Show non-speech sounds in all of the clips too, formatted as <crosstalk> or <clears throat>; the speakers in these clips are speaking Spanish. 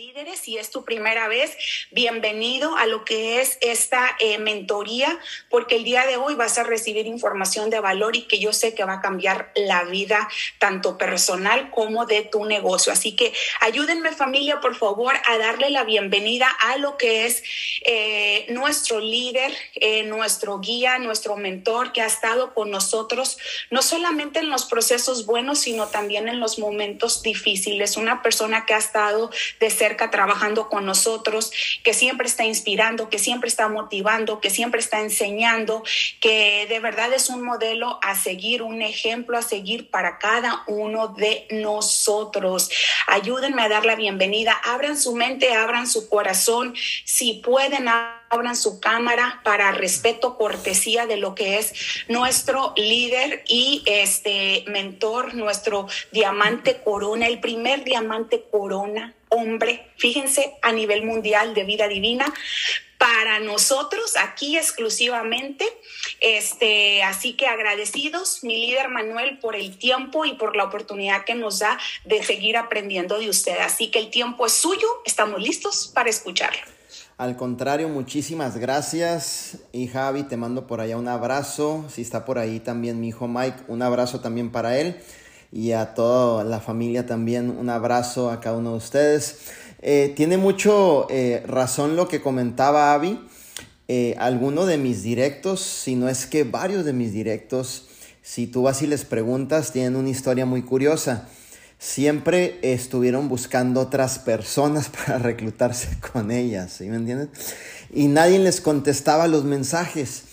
líderes, si es tu primera vez, bienvenido a lo que es esta eh, mentoría, porque el día de hoy vas a recibir información de valor y que yo sé que va a cambiar la vida tanto personal como de tu negocio. Así que ayúdenme familia, por favor, a darle la bienvenida a lo que es eh, nuestro líder, eh, nuestro guía, nuestro mentor que ha estado con nosotros, no solamente en los procesos buenos, sino también en los momentos difíciles. Una persona que ha estado de trabajando con nosotros, que siempre está inspirando, que siempre está motivando, que siempre está enseñando, que de verdad es un modelo a seguir, un ejemplo a seguir para cada uno de nosotros. Ayúdenme a dar la bienvenida, abran su mente, abran su corazón, si pueden su cámara para respeto, cortesía de lo que es nuestro líder y este mentor, nuestro diamante corona, el primer diamante corona hombre, fíjense, a nivel mundial de vida divina, para nosotros aquí exclusivamente. Este, así que agradecidos, mi líder Manuel, por el tiempo y por la oportunidad que nos da de seguir aprendiendo de usted. Así que el tiempo es suyo, estamos listos para escucharlo. Al contrario, muchísimas gracias. Y Javi, te mando por allá un abrazo. Si está por ahí también mi hijo Mike, un abrazo también para él y a toda la familia también un abrazo a cada uno de ustedes. Eh, tiene mucho eh, razón lo que comentaba Avi. Eh, alguno de mis directos, si no es que varios de mis directos, si tú vas y les preguntas, tienen una historia muy curiosa. Siempre estuvieron buscando otras personas <laughs> para reclutarse con ellas, ¿sí me entiendes? Y nadie les contestaba los mensajes.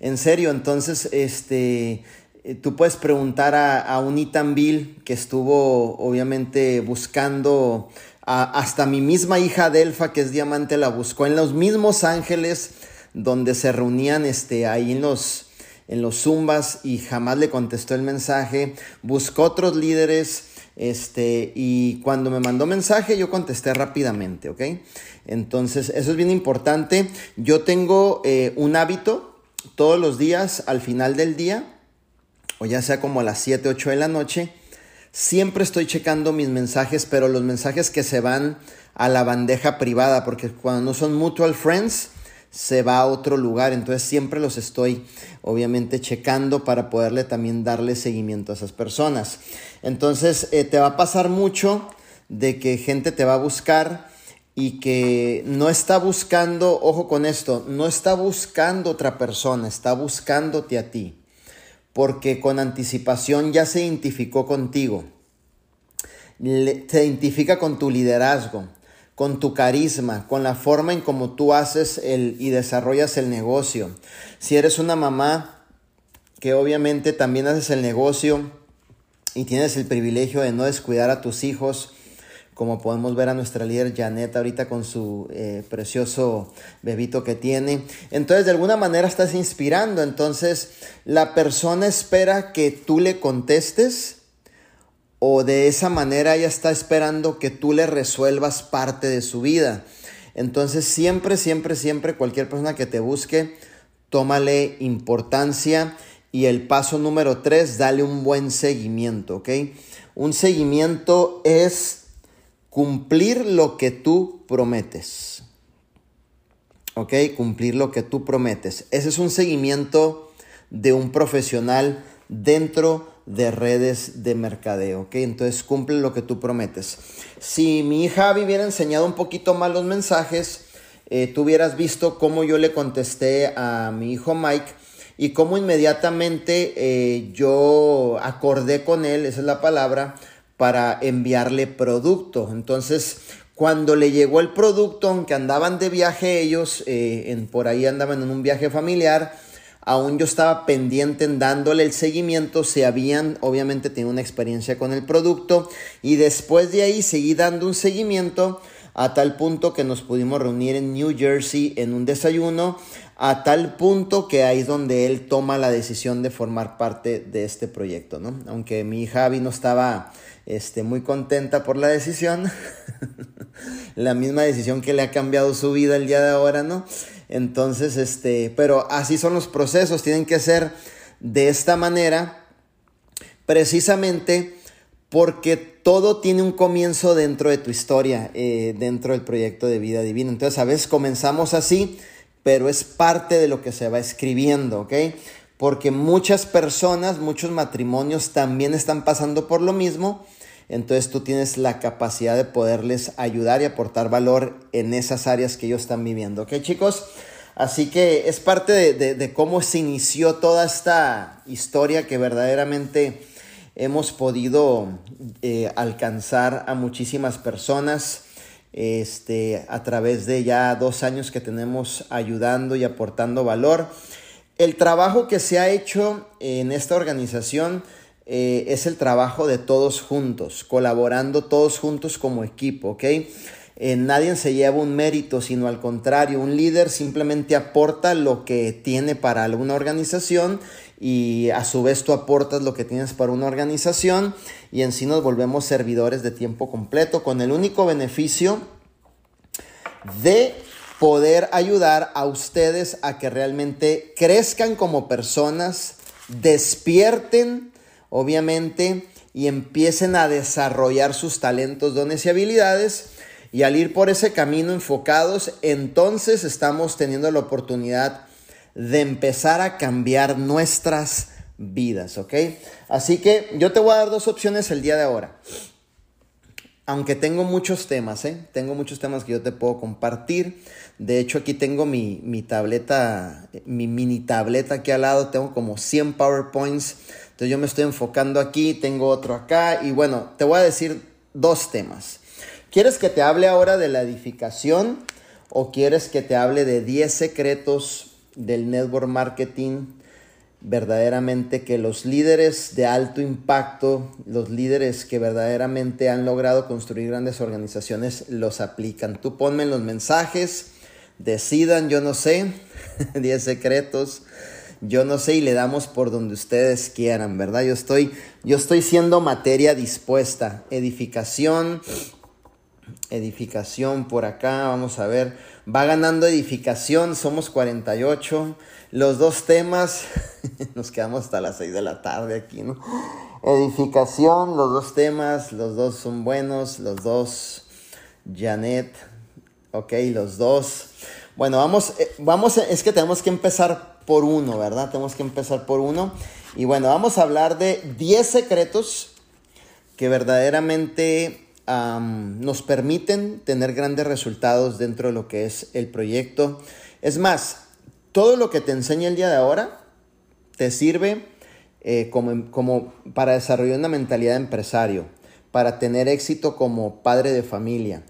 En serio, entonces, este, eh, tú puedes preguntar a, un Ethan Bill que estuvo obviamente buscando hasta mi misma hija Delfa, que es diamante, la buscó en los mismos ángeles donde se reunían este, ahí en los, en los zumbas y jamás le contestó el mensaje. Buscó otros líderes. Este, y cuando me mandó mensaje, yo contesté rápidamente, ¿ok? Entonces, eso es bien importante. Yo tengo eh, un hábito todos los días, al final del día, o ya sea como a las 7, 8 de la noche, siempre estoy checando mis mensajes, pero los mensajes que se van a la bandeja privada, porque cuando no son mutual friends, se va a otro lugar, entonces siempre los estoy obviamente checando para poderle también darle seguimiento a esas personas. Entonces eh, te va a pasar mucho de que gente te va a buscar y que no está buscando, ojo con esto, no está buscando otra persona, está buscándote a ti porque con anticipación ya se identificó contigo. se identifica con tu liderazgo, con tu carisma, con la forma en cómo tú haces el, y desarrollas el negocio. Si eres una mamá que obviamente también haces el negocio y tienes el privilegio de no descuidar a tus hijos, como podemos ver a nuestra líder Janet ahorita con su eh, precioso bebito que tiene. Entonces, de alguna manera estás inspirando. Entonces, la persona espera que tú le contestes o de esa manera ella está esperando que tú le resuelvas parte de su vida. Entonces, siempre, siempre, siempre, cualquier persona que te busque, tómale importancia. Y el paso número tres, dale un buen seguimiento, ¿ok? Un seguimiento es cumplir lo que tú prometes. ¿Ok? Cumplir lo que tú prometes. Ese es un seguimiento de un profesional dentro de redes de mercadeo. ¿Ok? Entonces cumple lo que tú prometes. Si mi hija hubiera enseñado un poquito más los mensajes, eh, tú hubieras visto cómo yo le contesté a mi hijo Mike y cómo inmediatamente eh, yo acordé con él, esa es la palabra, para enviarle producto. Entonces, cuando le llegó el producto, aunque andaban de viaje ellos, eh, en, por ahí andaban en un viaje familiar, aún yo estaba pendiente en dándole el seguimiento, se habían obviamente tenido una experiencia con el producto y después de ahí seguí dando un seguimiento a tal punto que nos pudimos reunir en New Jersey en un desayuno, a tal punto que ahí es donde él toma la decisión de formar parte de este proyecto, ¿no? Aunque mi hija Abby no estaba este, muy contenta por la decisión. <laughs> la misma decisión que le ha cambiado su vida el día de ahora, ¿no? Entonces, este, pero así son los procesos, tienen que ser de esta manera, precisamente porque todo tiene un comienzo dentro de tu historia, eh, dentro del proyecto de vida divina. Entonces a veces comenzamos así, pero es parte de lo que se va escribiendo, ¿ok? Porque muchas personas, muchos matrimonios también están pasando por lo mismo. Entonces tú tienes la capacidad de poderles ayudar y aportar valor en esas áreas que ellos están viviendo, ¿ok chicos? Así que es parte de cómo se inició toda esta historia que verdaderamente hemos podido eh, alcanzar a muchísimas personas este, a través de ya dos años que tenemos ayudando y aportando valor. El trabajo que se ha hecho en esta organización eh, es el trabajo de todos juntos, colaborando todos juntos como equipo, ¿ok? Eh, nadie se lleva un mérito, sino al contrario, un líder simplemente aporta lo que tiene para alguna organización y a su vez tú aportas lo que tienes para una organización y en sí nos volvemos servidores de tiempo completo con el único beneficio de poder ayudar a ustedes a que realmente crezcan como personas, despierten, obviamente, y empiecen a desarrollar sus talentos, dones y habilidades. Y al ir por ese camino enfocados, entonces estamos teniendo la oportunidad de empezar a cambiar nuestras vidas, ¿ok? Así que yo te voy a dar dos opciones el día de ahora. Aunque tengo muchos temas, ¿eh? Tengo muchos temas que yo te puedo compartir. De hecho, aquí tengo mi, mi tableta, mi mini tableta aquí al lado. Tengo como 100 PowerPoints. Entonces yo me estoy enfocando aquí, tengo otro acá. Y bueno, te voy a decir dos temas. ¿Quieres que te hable ahora de la edificación o quieres que te hable de 10 secretos del network marketing, verdaderamente que los líderes de alto impacto, los líderes que verdaderamente han logrado construir grandes organizaciones, los aplican. Tú ponme los mensajes, decidan, yo no sé, <laughs> 10 secretos, yo no sé y le damos por donde ustedes quieran, ¿verdad? Yo estoy, yo estoy siendo materia dispuesta, edificación, edificación por acá, vamos a ver, va ganando edificación, somos 48, los dos temas, <laughs> nos quedamos hasta las 6 de la tarde aquí, ¿no? Edificación, los dos temas, los dos son buenos, los dos, Janet, ok, los dos. Bueno, vamos, eh, vamos, es que tenemos que empezar por uno, ¿verdad? Tenemos que empezar por uno. Y bueno, vamos a hablar de 10 secretos que verdaderamente nos permiten tener grandes resultados dentro de lo que es el proyecto. Es más, todo lo que te enseña el día de ahora te sirve eh, como, como para desarrollar una mentalidad de empresario, para tener éxito como padre de familia,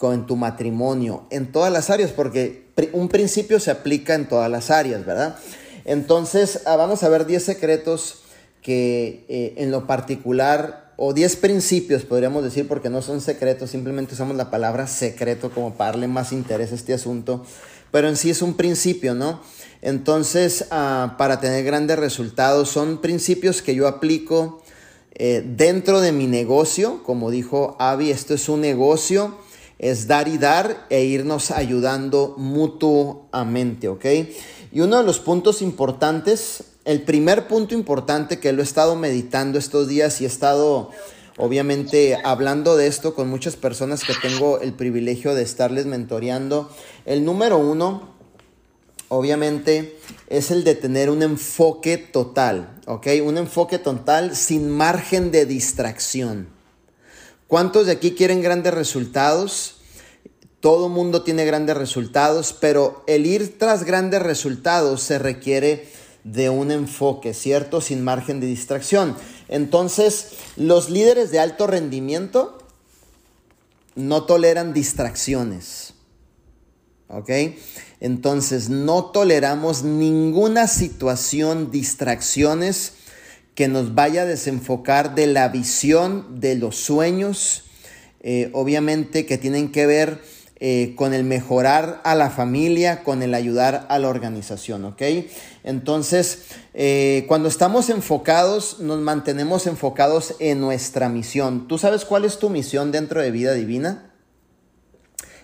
en tu matrimonio, en todas las áreas, porque un principio se aplica en todas las áreas, ¿verdad? Entonces, ah, vamos a ver 10 secretos que eh, en lo particular o 10 principios, podríamos decir, porque no son secretos, simplemente usamos la palabra secreto como para darle más interés a este asunto, pero en sí es un principio, ¿no? Entonces, ah, para tener grandes resultados, son principios que yo aplico eh, dentro de mi negocio, como dijo Avi, esto es un negocio, es dar y dar e irnos ayudando mutuamente, ¿ok? Y uno de los puntos importantes el primer punto importante que lo he estado meditando estos días y he estado obviamente hablando de esto con muchas personas que tengo el privilegio de estarles mentoreando. El número uno, obviamente, es el de tener un enfoque total, ¿ok? Un enfoque total sin margen de distracción. ¿Cuántos de aquí quieren grandes resultados? Todo mundo tiene grandes resultados, pero el ir tras grandes resultados se requiere de un enfoque, ¿cierto? Sin margen de distracción. Entonces, los líderes de alto rendimiento no toleran distracciones. ¿Ok? Entonces, no toleramos ninguna situación, distracciones que nos vaya a desenfocar de la visión, de los sueños, eh, obviamente que tienen que ver eh, con el mejorar a la familia, con el ayudar a la organización, ¿ok? Entonces, eh, cuando estamos enfocados, nos mantenemos enfocados en nuestra misión. ¿Tú sabes cuál es tu misión dentro de vida divina?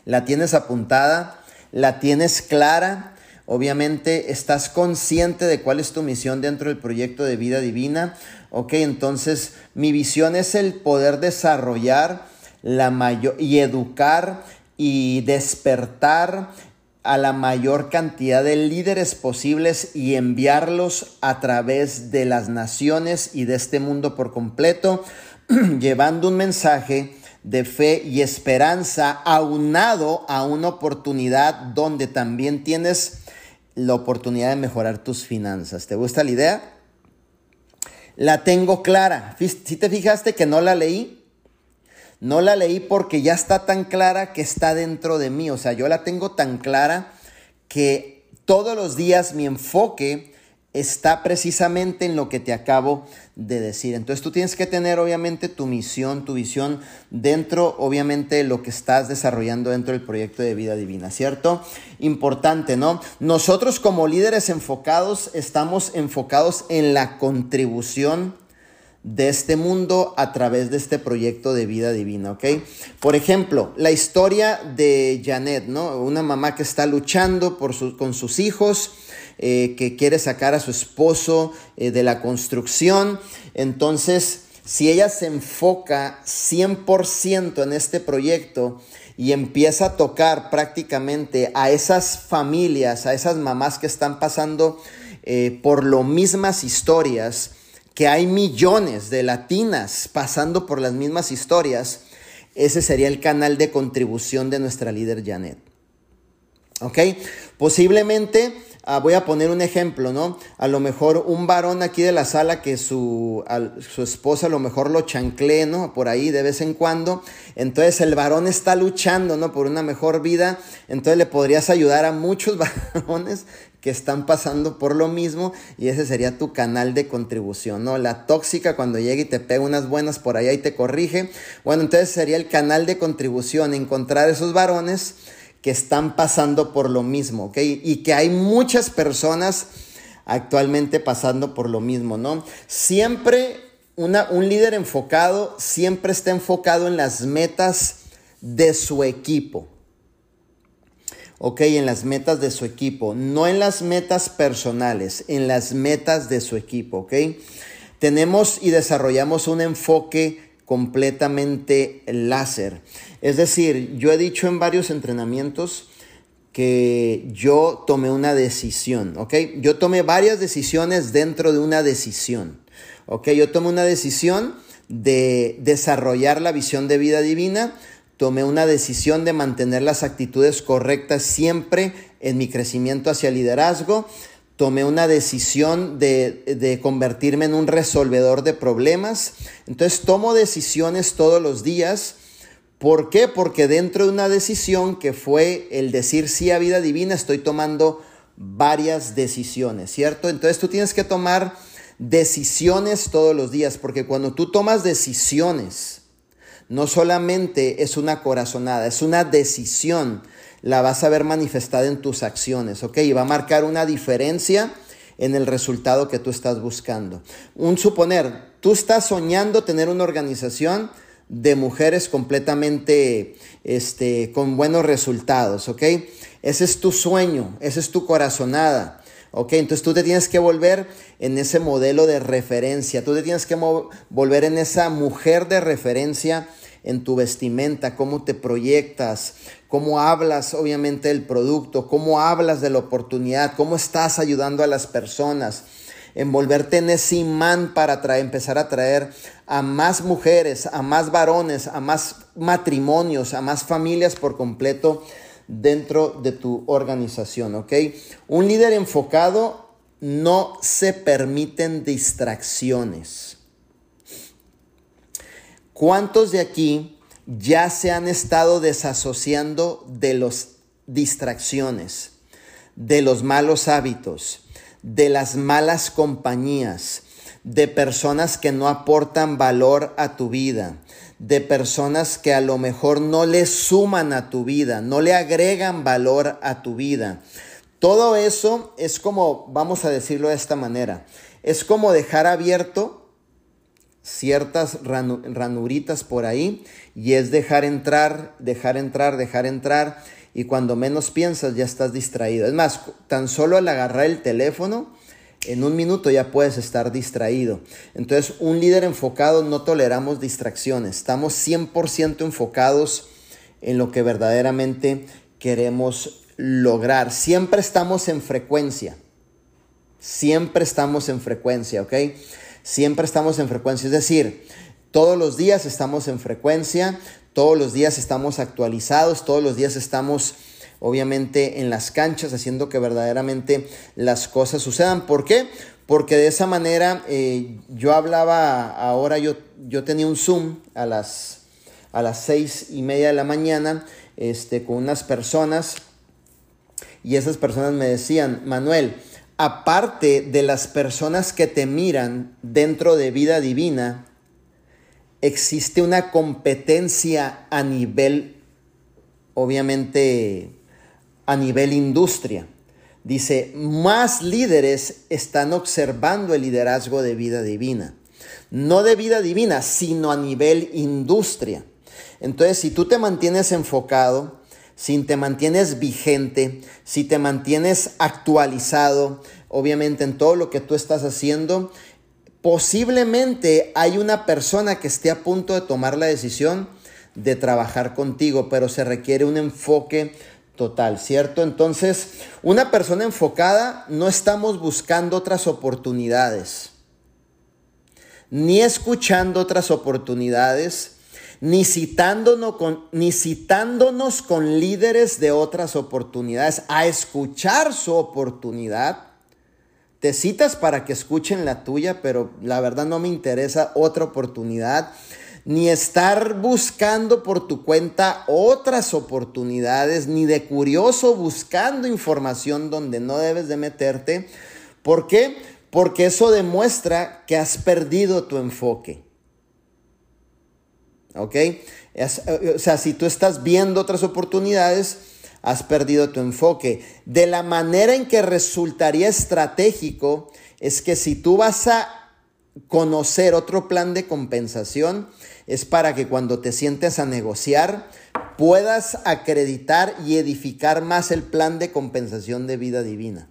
¿La tienes apuntada? ¿La tienes clara? Obviamente estás consciente de cuál es tu misión dentro del proyecto de vida divina. Ok, entonces mi visión es el poder desarrollar la mayor y educar y despertar a la mayor cantidad de líderes posibles y enviarlos a través de las naciones y de este mundo por completo, <clears throat> llevando un mensaje de fe y esperanza aunado a una oportunidad donde también tienes la oportunidad de mejorar tus finanzas. ¿Te gusta la idea? La tengo clara. Si te fijaste que no la leí, no la leí porque ya está tan clara que está dentro de mí. O sea, yo la tengo tan clara que todos los días mi enfoque está precisamente en lo que te acabo de decir. Entonces tú tienes que tener obviamente tu misión, tu visión dentro obviamente de lo que estás desarrollando dentro del proyecto de vida divina, ¿cierto? Importante, ¿no? Nosotros como líderes enfocados estamos enfocados en la contribución de este mundo a través de este proyecto de vida divina, ¿ok? Por ejemplo, la historia de Janet, ¿no? Una mamá que está luchando por con sus hijos, eh, que quiere sacar a su esposo eh, de la construcción. Entonces, si ella se enfoca 100% en este proyecto y empieza a tocar prácticamente a esas familias, a esas mamás que están pasando eh, por lo mismas historias, que hay millones de latinas pasando por las mismas historias, ese sería el canal de contribución de nuestra líder Janet. ¿Ok? Posiblemente, ah, voy a poner un ejemplo, ¿no? A lo mejor un varón aquí de la sala que su, su esposa a lo mejor lo chanclee, ¿no? Por ahí de vez en cuando. Entonces el varón está luchando, ¿no? Por una mejor vida. Entonces le podrías ayudar a muchos <laughs> varones que están pasando por lo mismo y ese sería tu canal de contribución, ¿no? La tóxica cuando llega y te pega unas buenas por allá y te corrige. Bueno, entonces sería el canal de contribución, encontrar esos varones que están pasando por lo mismo, ¿ok? Y que hay muchas personas actualmente pasando por lo mismo, ¿no? Siempre un líder enfocado, siempre está enfocado en las metas de su equipo ok, en las metas de su equipo, no en las metas personales, en las metas de su equipo, ok. Tenemos y desarrollamos un enfoque completamente láser. Es decir, yo he dicho en varios entrenamientos que yo tomé una decisión, ¿ok? Yo tomé varias decisiones dentro de una decisión, ¿ok? Yo tomé una decisión de desarrollar la visión de vida divina, tomé una decisión de mantener las actitudes correctas siempre en mi crecimiento hacia liderazgo. Tomé una decisión de, convertirme en un resolvedor de problemas. Entonces tomo decisiones todos los días. ¿Por qué? Porque dentro de una decisión que fue el decir sí a vida divina, estoy tomando varias decisiones, ¿cierto? Entonces tú tienes que tomar decisiones todos los días, porque cuando tú tomas decisiones, no solamente es una corazonada, es una decisión. La vas a ver manifestada en tus acciones, ¿ok? Y va a marcar una diferencia en el resultado que tú estás buscando. Un suponer, tú estás soñando tener una organización de mujeres completamente este, con buenos resultados, ¿ok? Ese es tu sueño, esa es tu corazonada. ¿Ok? Entonces tú te tienes que volver en ese modelo de referencia, tú te tienes que volver en esa mujer de referencia en tu vestimenta, cómo te proyectas, cómo hablas obviamente del producto, cómo hablas de la oportunidad, cómo estás ayudando a las personas envolverte en ese imán para empezar a traer a más mujeres, a más varones, a más matrimonios, a más familias por completo dentro de tu organización, ¿ok? Un líder enfocado no se permiten distracciones. ¿Cuántos de aquí ya se han estado desasociando de las distracciones, de los malos hábitos, de las malas compañías, de personas que no aportan valor a tu vida, de personas que a lo mejor no le suman a tu vida, no le agregan valor a tu vida. Todo eso es como, vamos a decirlo de esta manera, es como dejar abierto ciertas ranuritas por ahí y es dejar entrar, dejar entrar, dejar entrar y cuando menos piensas ya estás distraído. Es más, tan solo al agarrar el teléfono, en un minuto ya puedes estar distraído. Entonces, un líder enfocado no toleramos distracciones, estamos 100% enfocados en lo que verdaderamente queremos lograr. Siempre estamos en frecuencia. Siempre estamos en frecuencia, ¿ok? Siempre estamos en frecuencia. Es decir, todos los días estamos en frecuencia, todos los días estamos actualizados, todos los días estamos obviamente en las canchas haciendo que verdaderamente las cosas sucedan. ¿Por qué? Porque de esa manera eh, yo hablaba, ahora yo, yo tenía un Zoom a las, a las seis y media de la mañana este, con unas personas y esas personas me decían, Manuel, aparte de las personas que te miran dentro de vida divina, existe una competencia a nivel, obviamente, a nivel industria. Dice, más líderes están observando el liderazgo de vida divina. No de vida divina, sino a nivel industria. Entonces, si tú te mantienes enfocado, si te mantienes vigente, si te mantienes actualizado, obviamente en todo lo que tú estás haciendo, posiblemente hay una persona que esté a punto de tomar la decisión de trabajar contigo, pero se requiere un enfoque total, ¿cierto? Entonces, una persona enfocada no estamos buscando otras oportunidades, ni escuchando otras oportunidades, ni citándonos con, ni citándonos con líderes de otras oportunidades a escuchar su oportunidad. Te citas para que escuchen la tuya, pero la verdad no me interesa otra oportunidad, ni estar buscando por tu cuenta otras oportunidades, ni de curioso buscando información donde no debes de meterte. ¿Por qué? Porque eso demuestra que has perdido tu enfoque. ¿Ok? Eh, o sea, si tú estás viendo otras oportunidades, has perdido tu enfoque. De la manera en que resultaría estratégico es que si tú vas a conocer otro plan de compensación, es para que cuando te sientes a negociar puedas acreditar y edificar más el plan de compensación de vida divina.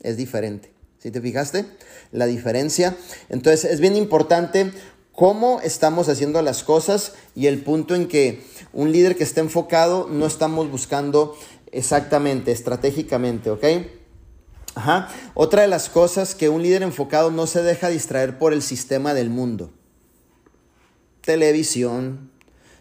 Es diferente. ¿Sí te fijaste? La diferencia. Entonces es bien importante cómo estamos haciendo las cosas y el punto en que un líder que esté enfocado no estamos buscando exactamente, estratégicamente, ¿ok? Ajá. Otra de las cosas que un líder enfocado no se deja distraer por el sistema del mundo. Televisión,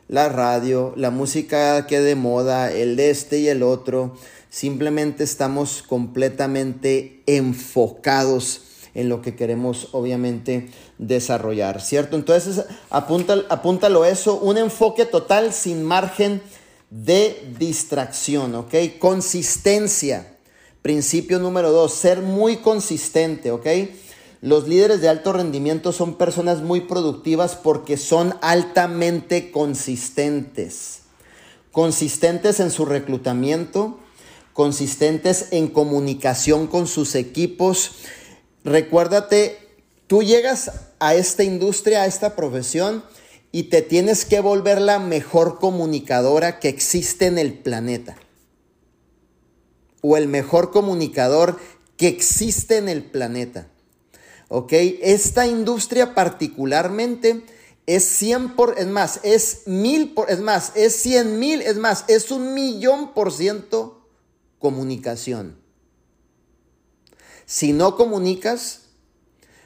la radio, la música que de moda, el este y el otro. Simplemente estamos completamente enfocados en lo que queremos obviamente desarrollar, ¿cierto? Entonces apúntalo, apúntalo eso, un enfoque total sin margen de distracción, ¿ok? Consistencia. Principio número dos, ser muy consistente, ¿ok? Los líderes de alto rendimiento son personas muy productivas porque son altamente consistentes. Consistentes en su reclutamiento, consistentes en comunicación con sus equipos, recuérdate, tú llegas a esta industria, a esta profesión, y te tienes que volver la mejor comunicadora que existe en el planeta. O el mejor comunicador que existe en el planeta. ¿Ok? Esta industria particularmente es 100 por, es más, es mil por, es más, es 100 mil, es más, es un millón por ciento comunicación. Si no comunicas,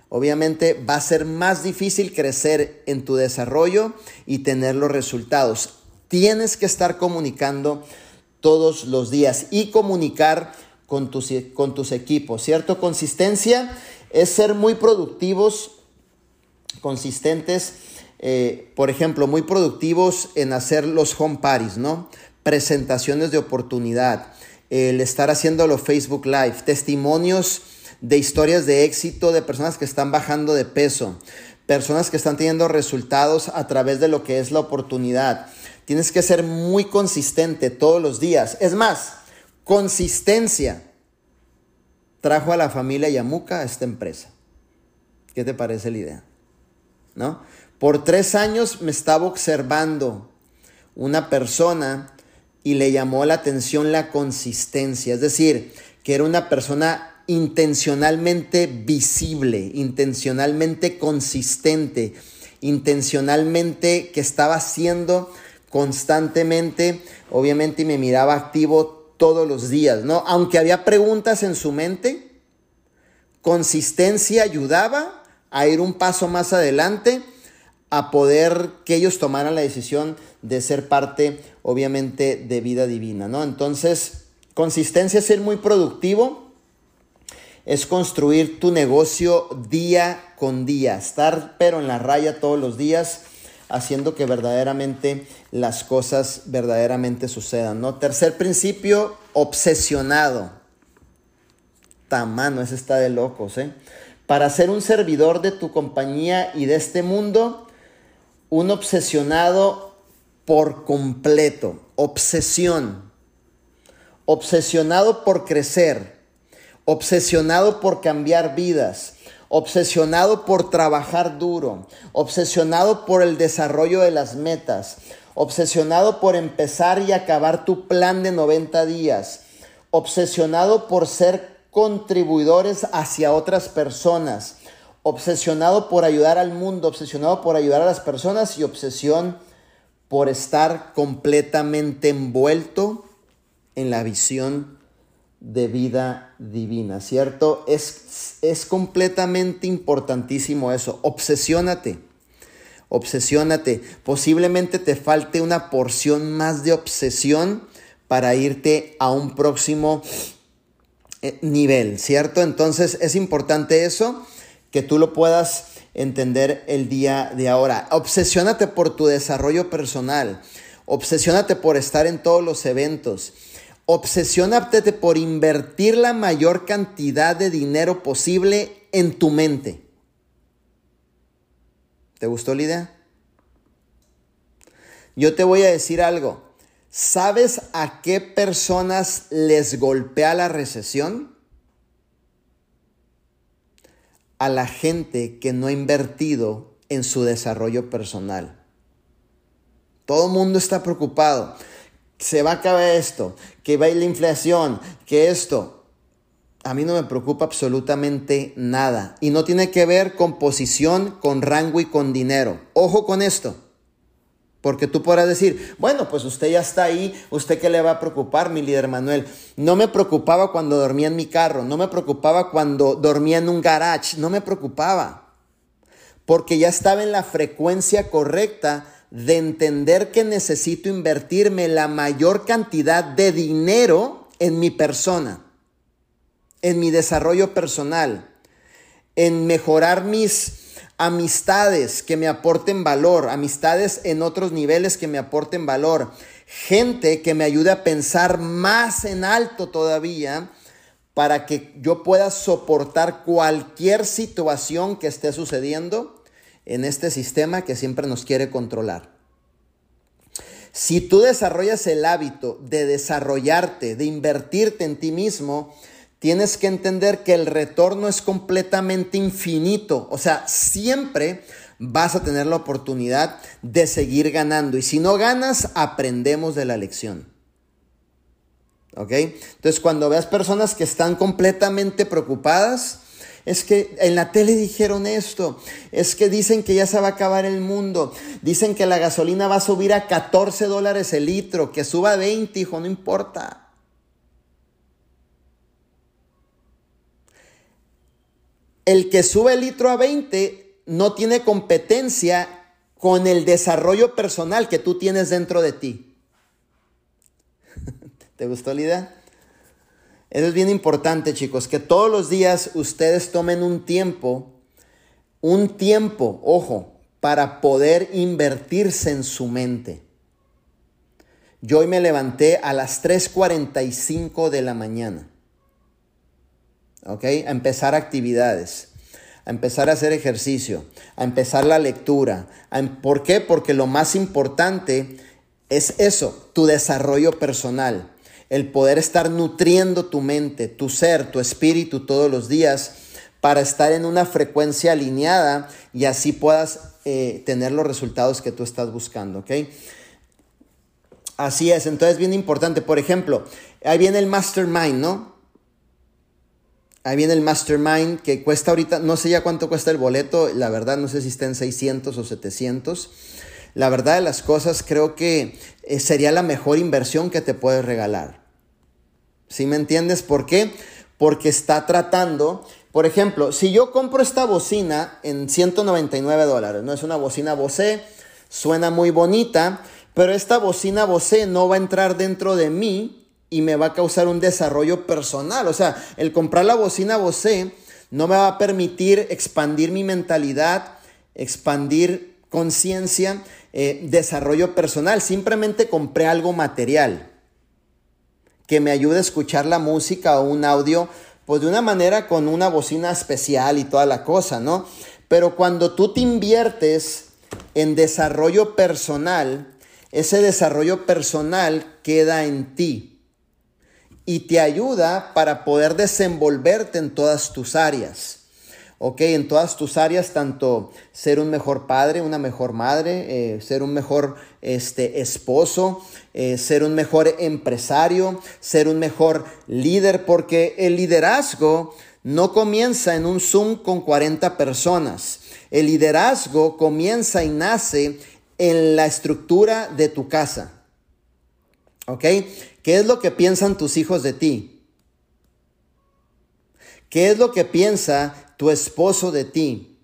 obviamente va a ser más difícil crecer en tu desarrollo y tener los resultados. Tienes que estar comunicando todos los días y comunicar con tus, con tus equipos, ¿cierto? Consistencia es ser muy productivos, consistentes, eh, por ejemplo, muy productivos en hacer los home parties, ¿no? Presentaciones de oportunidad, el estar haciendo los Facebook Live, testimonios de historias de éxito de personas que están bajando de peso, personas que están teniendo resultados a través de lo que es la oportunidad. Tienes que ser muy consistente todos los días. Es más, consistencia trajo a la familia Yamuca a esta empresa. ¿Qué te parece la idea? ¿No? Por tres años me estaba observando una persona y le llamó la atención la consistencia, es decir, que era una persona intencionalmente visible, intencionalmente consistente, intencionalmente que estaba haciendo constantemente, obviamente, y me miraba activo todos los días, ¿no? Aunque había preguntas en su mente, consistencia ayudaba a ir un paso más adelante, a poder que ellos tomaran la decisión de ser parte, obviamente, de vida divina, ¿no? Entonces, consistencia es ser muy productivo, es construir tu negocio día con día, estar pero en la raya todos los días, haciendo que verdaderamente las cosas verdaderamente sucedan, ¿no? Tercer principio, obsesionado. Tamano, ese está de locos, ¿eh? Para ser un servidor de tu compañía y de este mundo, un obsesionado por completo, obsesión, obsesionado por crecer, obsesionado por cambiar vidas, obsesionado por trabajar duro, obsesionado por el desarrollo de las metas, obsesionado por empezar y acabar tu plan de 90 días, obsesionado por ser contribuidores hacia otras personas, obsesionado por ayudar al mundo, obsesionado por ayudar a las personas y obsesión por estar completamente envuelto en la visión de vida divina, ¿cierto? Es, es completamente importantísimo eso. Obsesiónate, obsesiónate. Posiblemente te falte una porción más de obsesión para irte a un próximo eh, nivel, ¿cierto? Entonces es importante eso, que tú lo puedas entender el día de ahora. Obsesiónate por tu desarrollo personal. Obsesiónate por estar en todos los eventos. Obsesiónate por invertir la mayor cantidad de dinero posible en tu mente. ¿Te gustó la idea? Yo te voy a decir algo. ¿Sabes a qué personas les golpea la recesión? A la gente que no ha invertido en su desarrollo personal. Todo el mundo está preocupado. Se va a acabar esto, que va la inflación, que esto. A mí no me preocupa absolutamente nada. Y no tiene que ver con posición, con rango y con dinero. Ojo con esto. Porque tú podrás decir, bueno, pues usted ya está ahí, ¿usted qué le va a preocupar, mi líder Manuel? No me preocupaba cuando dormía en mi carro, no me preocupaba cuando dormía en un garage, no me preocupaba. Porque ya estaba en la frecuencia correcta de entender que necesito invertirme la mayor cantidad de dinero en mi persona, en mi desarrollo personal, en mejorar mis amistades que me aporten valor, amistades en otros niveles que me aporten valor, gente que me ayude a pensar más en alto todavía para que yo pueda soportar cualquier situación que esté sucediendo en este sistema que siempre nos quiere controlar. Si tú desarrollas el hábito de desarrollarte, de invertirte en ti mismo, tienes que entender que el retorno es completamente infinito. O sea, siempre vas a tener la oportunidad de seguir ganando. Y si no ganas, aprendemos de la lección. ¿Ok? Entonces, cuando veas personas que están completamente preocupadas, es que en la tele dijeron esto, es que dicen que ya se va a acabar el mundo, dicen que la gasolina va a subir a 14 dólares el litro, que suba a 20, hijo, no importa. el que sube el litro a 20 no tiene competencia con el desarrollo personal que tú tienes dentro de ti. <laughs> ¿Te gustó la idea? Eso es bien importante, chicos, que todos los días ustedes tomen un tiempo, un tiempo, ojo, para poder invertirse en su mente. Yo hoy me levanté a las 3.45 de la mañana. ¿ok? A empezar actividades, a empezar a hacer ejercicio, a empezar la lectura. Em, ¿Por qué? Porque lo más importante es eso, tu desarrollo personal, el poder estar nutriendo tu mente, tu ser, tu espíritu todos los días para estar en una frecuencia alineada y así puedas eh, tener los resultados que tú estás buscando, ¿ok? Así es, entonces bien importante. Por ejemplo, ahí viene el mastermind, ¿no? Ahí viene el mastermind que cuesta ahorita, no sé ya cuánto cuesta el boleto, la verdad no sé si está en 600 o 700. La verdad de las cosas creo que eh, sería la mejor inversión que te puedes regalar. ¿Sí me entiendes por qué? Porque está tratando, por ejemplo, si yo compro esta bocina en 199 dólares, no es una bocina Bose, suena muy bonita, pero esta bocina Bose no va a entrar dentro de mí y me va a causar un desarrollo personal. O sea, el comprar la bocina Bose no me va a permitir expandir mi mentalidad, expandir conciencia, eh, desarrollo personal. Simplemente compré algo material que me ayude a escuchar la música o un audio, pues de una manera con una bocina especial y toda la cosa, ¿no? Pero cuando tú te inviertes en desarrollo personal, ese desarrollo personal queda en ti y te ayuda para poder desenvolverte en todas tus áreas. ¿Ok? En todas tus áreas, tanto ser un mejor padre, una mejor madre, eh, ser un mejor este, esposo, eh, ser un mejor empresario, ser un mejor líder, porque el liderazgo no comienza en un Zoom con 40 personas. El liderazgo comienza y nace en la estructura de tu casa. ¿Ok? ¿Qué es lo que piensan tus hijos de ti? ¿Qué es lo que piensa tu esposo de ti?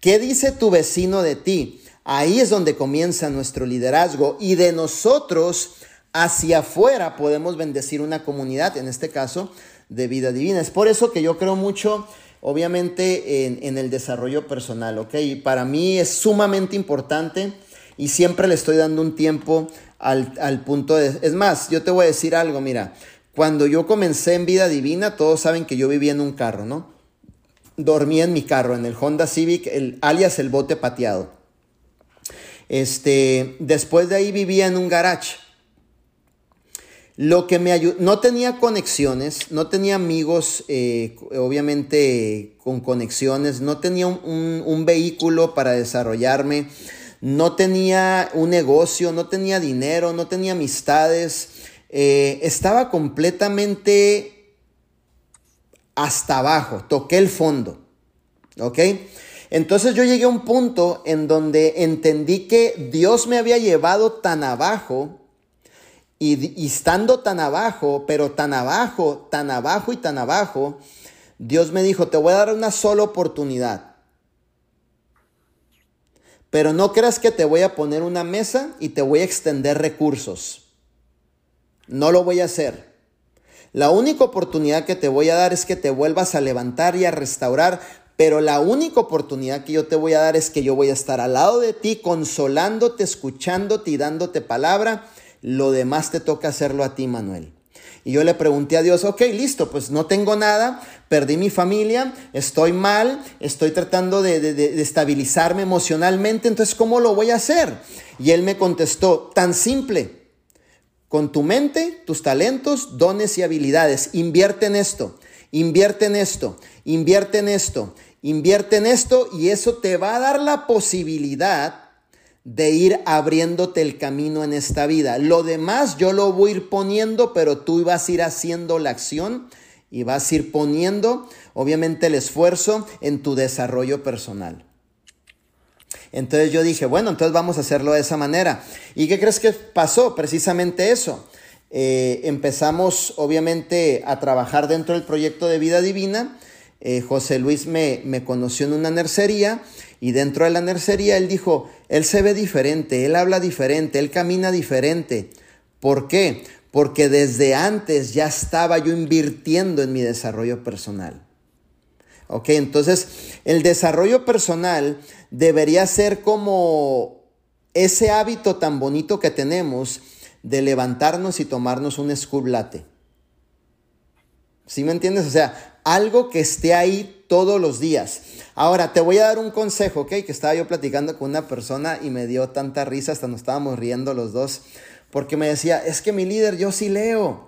¿Qué dice tu vecino de ti? Ahí es donde comienza nuestro liderazgo y de nosotros hacia afuera podemos bendecir una comunidad, en este caso de vida divina. Es por eso que yo creo mucho obviamente en, el desarrollo personal, ¿ok? Para mí es sumamente importante y siempre le estoy dando un tiempo al, al, punto de... Es más, yo te voy a decir algo, mira, cuando yo comencé en vida divina, todos saben que yo vivía en un carro, ¿no? Dormía en mi carro, en el Honda Civic, el, alias el bote pateado. Este, después de ahí vivía en un garage. Lo que me ayudó, no tenía conexiones, no tenía amigos, eh, obviamente con conexiones, no tenía un, vehículo para desarrollarme, no tenía un negocio, no tenía dinero, no tenía amistades, eh, estaba completamente hasta abajo, toqué el fondo, ¿ok? Entonces yo llegué a un punto en donde entendí que Dios me había llevado tan abajo y, estando tan abajo, pero tan abajo, tan abajo y tan abajo, Dios me dijo, te voy a dar una sola oportunidad. Pero no creas que te voy a poner una mesa y te voy a extender recursos. No lo voy a hacer. La única oportunidad que te voy a dar es que te vuelvas a levantar y a restaurar. Pero la única oportunidad que yo te voy a dar es que yo voy a estar al lado de ti, consolándote, escuchándote y dándote palabra lo demás te toca hacerlo a ti, Manuel. Y yo le pregunté a Dios, ok, listo, pues no tengo nada, perdí mi familia, estoy mal, estoy tratando de, estabilizarme emocionalmente, entonces ¿cómo lo voy a hacer? Y él me contestó, tan simple, con tu mente, tus talentos, dones y habilidades, invierte en esto, invierte en esto, invierte en esto, invierte en esto y eso te va a dar la posibilidad de ir abriéndote el camino en esta vida. Lo demás yo lo voy a ir poniendo, pero tú vas a ir haciendo la acción y vas a ir poniendo, obviamente, el esfuerzo en tu desarrollo personal. Entonces yo dije, bueno, entonces vamos a hacerlo de esa manera. ¿Y qué crees que pasó? Precisamente eso. Eh, empezamos, obviamente, a trabajar dentro del proyecto de vida divina. Eh, José Luis me, me conoció en una nercería y dentro de la nercería él dijo, él se ve diferente, él habla diferente, él camina diferente. ¿Por qué? Porque desde antes ya estaba yo invirtiendo en mi desarrollo personal. Ok, entonces el desarrollo personal debería ser como ese hábito tan bonito que tenemos de levantarnos y tomarnos un escublate. ¿Sí me entiendes? O sea, algo que esté ahí todos los días. Ahora, te voy a dar un consejo, ¿ok? Que estaba yo platicando con una persona y me dio tanta risa, hasta nos estábamos riendo los dos, porque me decía, es que mi líder, yo sí leo,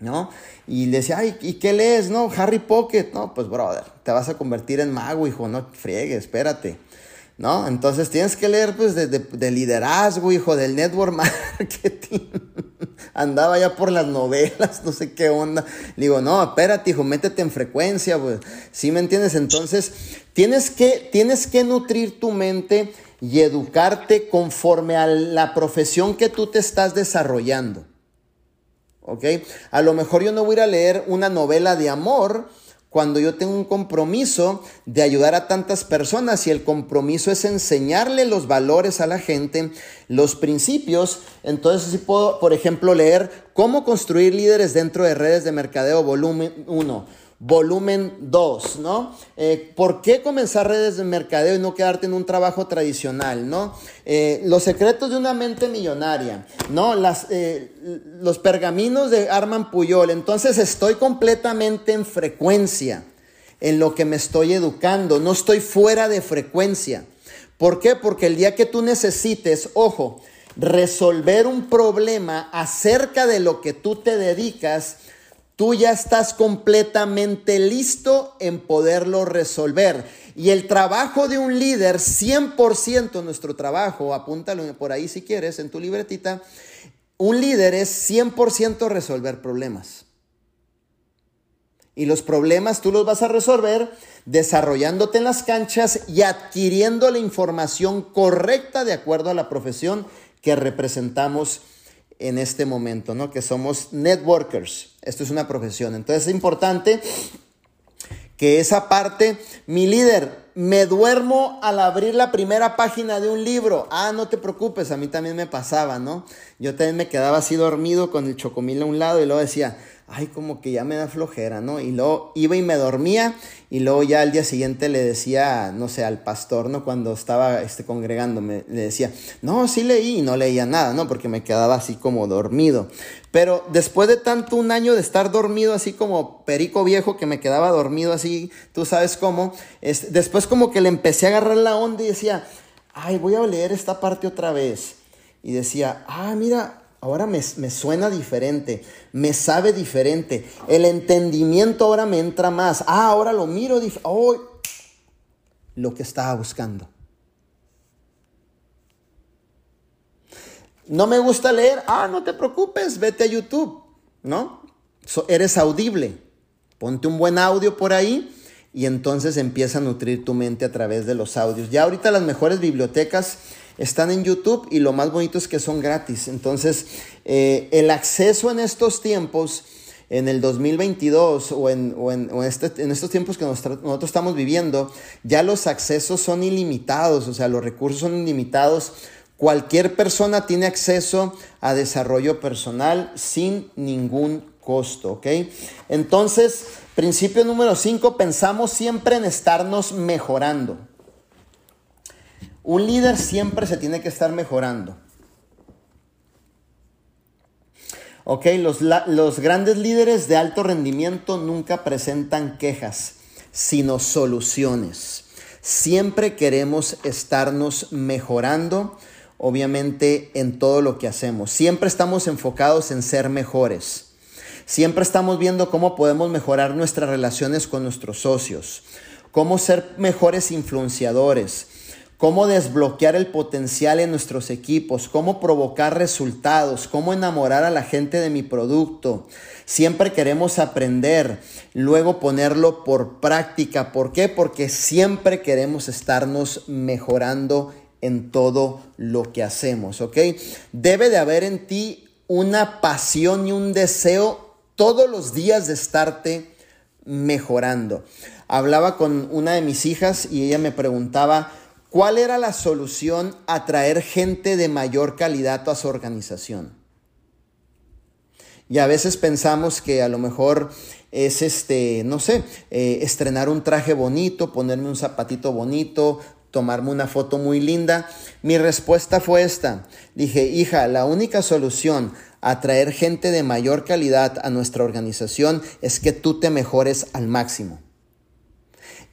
¿no? Y le decía, ay, ¿y qué lees, no? Harry Pocket, no, pues brother, te vas a convertir en mago, hijo, no friegue, espérate. ¿no? Entonces tienes que leer pues de, liderazgo, hijo, del network <laughs> marketing. Andaba ya por las novelas, no sé qué onda. digo, no, espérate, hijo, métete en frecuencia, pues. ¿Sí me entiendes? Entonces, tienes que, tienes que nutrir tu mente y educarte conforme a la profesión que tú te estás desarrollando. A lo mejor yo no voy a ir a leer una novela de amor, cuando yo tengo un compromiso de ayudar a tantas personas y el compromiso es enseñarle los valores a la gente, los principios, entonces si puedo, por ejemplo, leer cómo construir líderes dentro de redes de mercadeo, volumen 1 volumen 2, ¿no? Eh, ¿Por qué comenzar redes de mercadeo y no quedarte en un trabajo tradicional, ¿no? Eh, los secretos de una mente millonaria, ¿no? Las, eh, los pergaminos de Arman Puyol. Entonces estoy completamente en frecuencia en lo que me estoy educando, no estoy fuera de frecuencia. ¿Por qué? Porque el día que tú necesites, ojo, resolver un problema acerca de lo que tú te dedicas, tú ya estás completamente listo en poderlo resolver. Y el trabajo de un líder, 100% nuestro trabajo, apúntalo por ahí si quieres en tu libretita, un líder es 100% resolver problemas. Y los problemas tú los vas a resolver desarrollándote en las canchas y adquiriendo la información correcta de acuerdo a la profesión que representamos en este momento, ¿no? Que somos networkers. Esto es una profesión. Entonces es importante que esa parte, mi líder, me duermo al abrir la primera página de un libro. Ah, no te preocupes, a mí también me pasaba, ¿no? Yo también me quedaba así dormido con el chocomil a un lado y luego decía, ay, como que ya me da flojera, ¿no? Y luego iba y me dormía y luego ya al día siguiente le decía, no sé, al pastor, ¿no? Cuando estaba este, congregándome, le decía, no, sí leí y no leía nada, ¿no? Porque me quedaba así como dormido. Pero después de tanto un año de estar dormido así como perico viejo, que me quedaba dormido así, tú sabes cómo, es, después como que le empecé a agarrar la onda y decía, ay, voy a leer esta parte otra vez. Y decía, ah, mira, ahora me, suena diferente, me sabe diferente, el entendimiento ahora me entra más, ah, ahora lo miro, oh, lo que estaba buscando. No me gusta leer, ah, no te preocupes, vete a YouTube, ¿no? eres audible, ponte un buen audio por ahí y entonces empieza a nutrir tu mente a través de los audios. Ya ahorita las mejores bibliotecas están en YouTube y lo más bonito es que son gratis. Entonces, eh, el acceso en estos tiempos, en el 2022 o en, este, en estos tiempos que nosotros estamos viviendo, ya los accesos son ilimitados, o sea, los recursos son ilimitados. Cualquier persona tiene acceso a desarrollo personal sin ningún costo, ¿ok? Entonces, principio número 5, pensamos siempre en estarnos mejorando. Un líder siempre se tiene que estar mejorando. Ok, los, los, grandes líderes de alto rendimiento nunca presentan quejas, sino soluciones. Siempre queremos estarnos mejorando, obviamente, en todo lo que hacemos. Siempre estamos enfocados en ser mejores. Siempre estamos viendo cómo podemos mejorar nuestras relaciones con nuestros socios, cómo ser mejores influenciadores, cómo desbloquear el potencial en nuestros equipos, cómo provocar resultados, cómo enamorar a la gente de mi producto. Siempre queremos aprender, luego ponerlo por práctica. ¿Por qué? Porque siempre queremos estarnos mejorando en todo lo que hacemos, ¿ok? Debe de haber en ti una pasión y un deseo todos los días de estarte mejorando. Hablaba con una de mis hijas y ella me preguntaba, ¿Cuál era la solución a traer gente de mayor calidad a su organización? Y a veces pensamos que a lo mejor es este, no sé, eh, estrenar un traje bonito, ponerme un zapatito bonito, tomarme una foto muy linda. Mi respuesta fue esta. Dije, hija, la única solución a traer gente de mayor calidad a nuestra organización es que tú te mejores al máximo.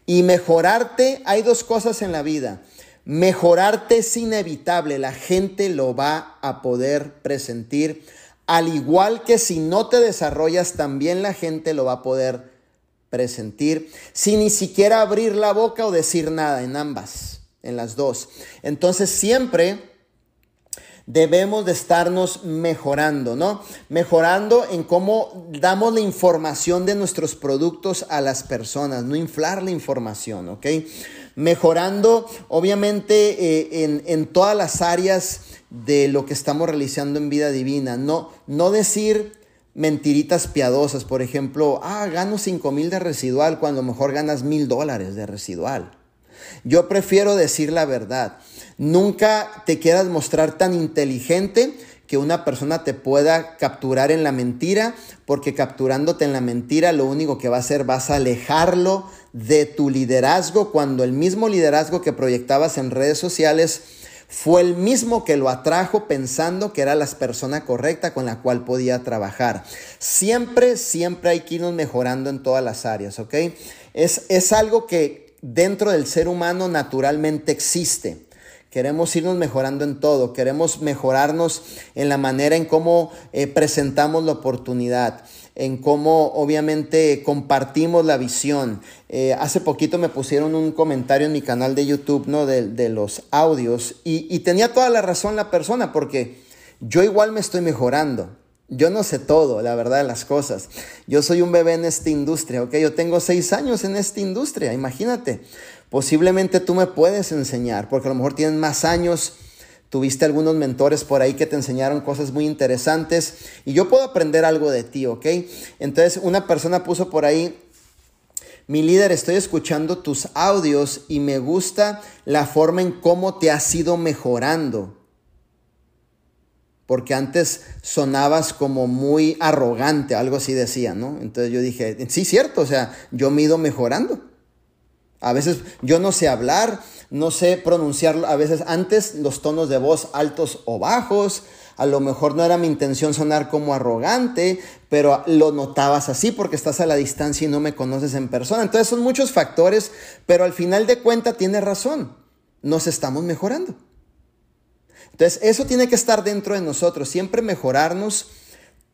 Y mejorarte, hay dos cosas en la vida. Mejorarte es inevitable, la gente lo va a poder presentir, al igual que si no te desarrollas, también la gente lo va a poder presentir, sin ni siquiera abrir la boca o decir nada en ambas. en las dos. Entonces siempre debemos de estarnos mejorando, ¿no? Mejorando en cómo damos la información de nuestros productos a las personas, no inflar la información, ¿ok? Mejorando, obviamente, eh, en, en, todas las áreas de lo que estamos realizando en vida divina, no, no decir mentiritas piadosas, por ejemplo, ah, gano 5 mil de residual cuando mejor ganas mil dólares de residual. Yo prefiero decir la verdad. Nunca te quieras mostrar tan inteligente que una persona te pueda capturar en la mentira, porque capturándote en la mentira lo único que va a hacer vas a alejarlo de tu liderazgo cuando el mismo liderazgo que proyectabas en redes sociales fue el mismo que lo atrajo pensando que era la persona correcta con la cual podía trabajar. Siempre, siempre hay que irnos mejorando en todas las áreas, ¿ok? Es, es algo que dentro del ser humano naturalmente existe. Queremos irnos mejorando en todo, queremos mejorarnos en la manera en cómo eh, presentamos la oportunidad, en cómo obviamente compartimos la visión. Eh, hace poquito me pusieron un comentario en mi canal de YouTube ¿no? de, los audios y, tenía toda la razón la persona porque yo igual me estoy mejorando. Yo no sé todo, la verdad de las cosas. Yo soy un bebé en esta industria, ¿ok? Yo tengo seis años en esta industria, imagínate. Posiblemente tú me puedes enseñar, porque a lo mejor tienes más años, tuviste algunos mentores por ahí que te enseñaron cosas muy interesantes y yo puedo aprender algo de ti, ¿ok? Entonces una persona puso por ahí, mi líder, estoy escuchando tus audios y me gusta la forma en cómo te has ido mejorando porque antes sonabas como muy arrogante, algo así decía, ¿no? Entonces yo dije, sí, cierto, o sea, yo me he ido mejorando. A veces yo no sé hablar, no sé pronunciar, a veces antes los tonos de voz altos o bajos, a lo mejor no era mi intención sonar como arrogante, pero lo notabas así porque estás a la distancia y no me conoces en persona. Entonces son muchos factores, pero al final de cuentas tiene razón, nos estamos mejorando. Entonces, eso tiene que estar dentro de nosotros, siempre mejorarnos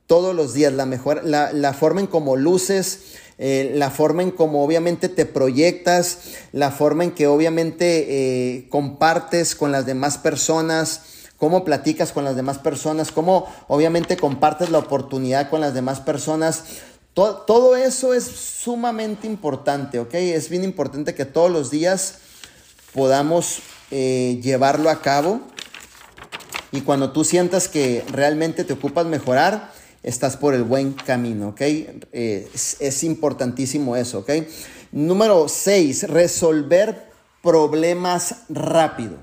todos los días, la, mejor, la, forma en cómo luces, eh, la forma en cómo obviamente te proyectas, la forma en que obviamente eh, compartes con las demás personas, cómo platicas con las demás personas, cómo obviamente compartes la oportunidad con las demás personas. Todo, eso es sumamente importante, ¿ok? Es bien importante que todos los días podamos eh, llevarlo a cabo y cuando tú sientas que realmente te ocupas mejorar, estás por el buen camino, ¿ok? Eh, es, importantísimo eso, ¿ok? Número 6, resolver problemas rápido.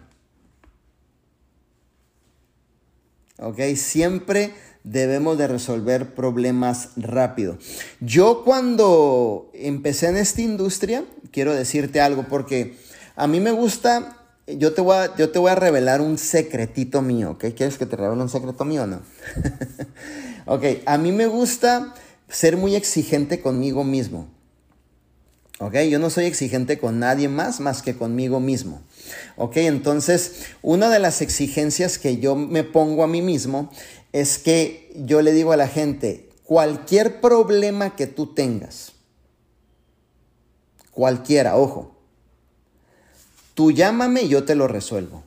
¿Ok? Siempre debemos de resolver problemas rápido. Yo cuando empecé en esta industria, quiero decirte algo porque a mí me gusta yo te, voy a, yo te voy a revelar un secretito mío, ¿ok? ¿Quieres que te revele un secreto mío o no? <laughs> ok, a mí me gusta ser muy exigente conmigo mismo. ¿Ok? Yo no soy exigente con nadie más más que conmigo mismo. ¿Ok? Entonces, una de las exigencias que yo me pongo a mí mismo es que yo le digo a la gente, cualquier problema que tú tengas, cualquiera, ojo, Tú llámame y yo te lo resuelvo.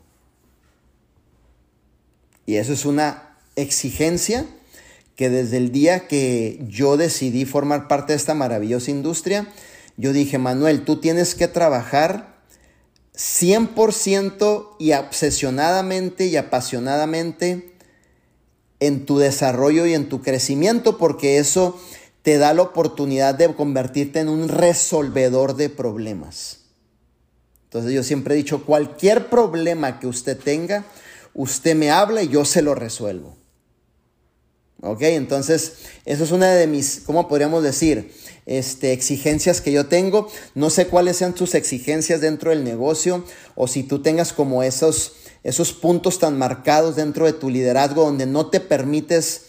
Y eso es una exigencia que desde el día que yo decidí formar parte de esta maravillosa industria, yo dije, Manuel, tú tienes que trabajar 100% y obsesionadamente y apasionadamente en tu desarrollo y en tu crecimiento, porque eso te da la oportunidad de convertirte en un resolvedor de problemas. Entonces yo siempre he dicho, cualquier problema que usted tenga, usted me habla y yo se lo resuelvo. ¿Ok? Entonces, eso es una de mis, ¿cómo podríamos decir? Este, exigencias que yo tengo. No sé cuáles sean tus exigencias dentro del negocio o si tú tengas como esos, esos puntos tan marcados dentro de tu liderazgo donde no te permites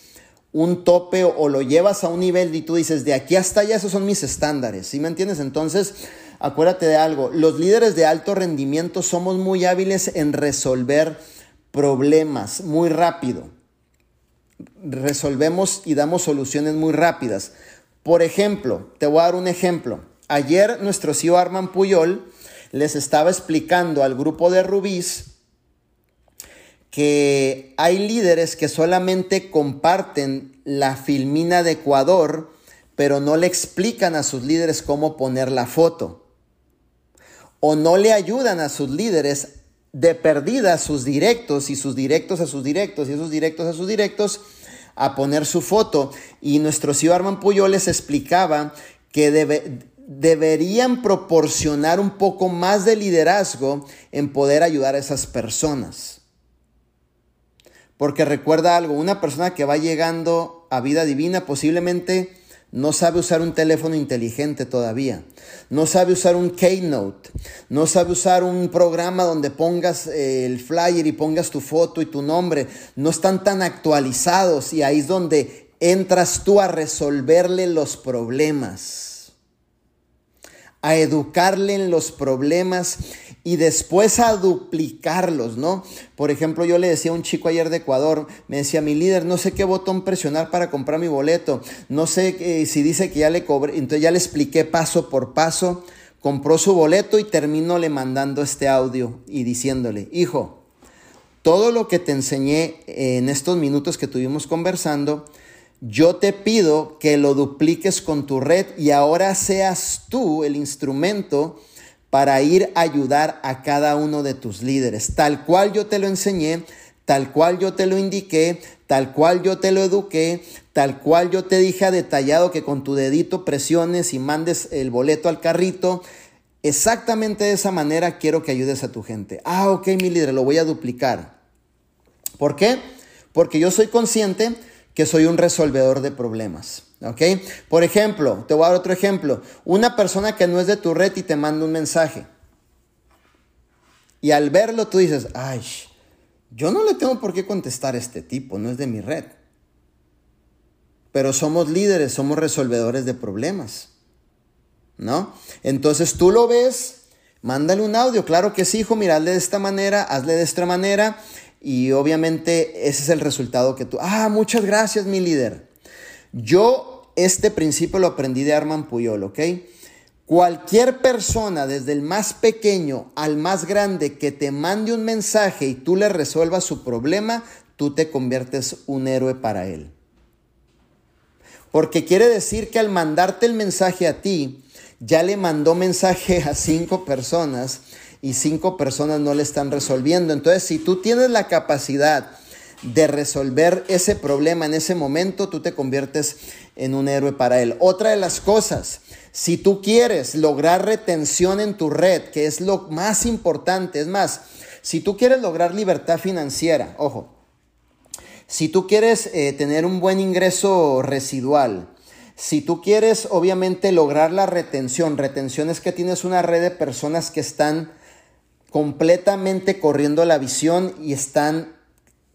un tope o, o lo llevas a un nivel y tú dices, de aquí hasta allá, esos son mis estándares. ¿Sí me entiendes? Entonces, acuérdate de algo, los líderes de alto rendimiento somos muy hábiles en resolver problemas muy rápido. Resolvemos y damos soluciones muy rápidas. Por ejemplo, te voy a dar un ejemplo. Ayer nuestro CEO Arman Puyol les estaba explicando al grupo de Rubís que hay líderes que solamente comparten la filmina de Ecuador, pero no le explican a sus líderes cómo poner la foto. O no le ayudan a sus líderes de perdida sus directos y sus directos a sus directos y esos directos a sus directos a poner su foto. Y nuestro CEO Arman Puyo les explicaba que deberían proporcionar un poco más de liderazgo en poder ayudar a esas personas. Porque recuerda algo, una persona que va llegando a vida divina posiblemente no sabe usar un teléfono inteligente todavía, no sabe usar un Keynote, no sabe usar un programa donde pongas eh, el flyer y pongas tu foto y tu nombre, no están tan actualizados y ahí es donde entras tú a resolverle los problemas, a educarle en los problemas y después a duplicarlos, ¿no? Por ejemplo, yo le decía a un chico ayer de Ecuador, me decía, mi líder, no sé qué botón presionar para comprar mi boleto, no sé eh, si dice que ya le cobré, entonces ya le expliqué paso por paso, compró su boleto y termino le mandando este audio y diciéndole, hijo, todo lo que te enseñé en estos minutos que tuvimos conversando, yo te pido que lo dupliques con tu red y ahora seas tú el instrumento para ir a ayudar a cada uno de tus líderes, tal cual yo te lo enseñé, tal cual yo te lo indiqué, tal cual yo te lo eduqué, tal cual yo te dije detallado que con tu dedito presiones y mandes el boleto al carrito. Exactamente de esa manera quiero que ayudes a tu gente. Ah, ok, mi líder, lo voy a duplicar. ¿Por qué? Porque yo soy consciente que soy un resolvedor de problemas. ¿Ok? Por ejemplo, te voy a dar otro ejemplo. Una persona que no es de tu red y te manda un mensaje. Y al verlo tú dices, ay, yo no le tengo por qué contestar a este tipo, no es de mi red. Pero somos líderes, somos resolvedores de problemas. ¿No? Entonces tú lo ves, mándale un audio. Claro que sí, hijo, mira, hazle de esta manera, hazle de esta manera. Y obviamente ese es el resultado que tú. Ah, muchas gracias, mi líder. Yo este principio lo aprendí de Arman Puyol, ¿ok? Cualquier persona, desde el más pequeño al más grande, que te mande un mensaje y tú le resuelvas su problema, tú te conviertes un héroe para él. Porque quiere decir que al mandarte el mensaje a ti, ya le mandó mensaje a cinco personas y cinco personas no le están resolviendo. Entonces, si tú tienes la capacidad de resolver ese problema en ese momento, tú te conviertes en un héroe para él. Otra de las cosas, si tú quieres lograr retención en tu red, que es lo más importante, es más, si tú quieres lograr libertad financiera, ojo, si tú quieres eh, tener un buen ingreso residual, si tú quieres obviamente lograr la retención, retención es que tienes una red de personas que están completamente corriendo la visión y están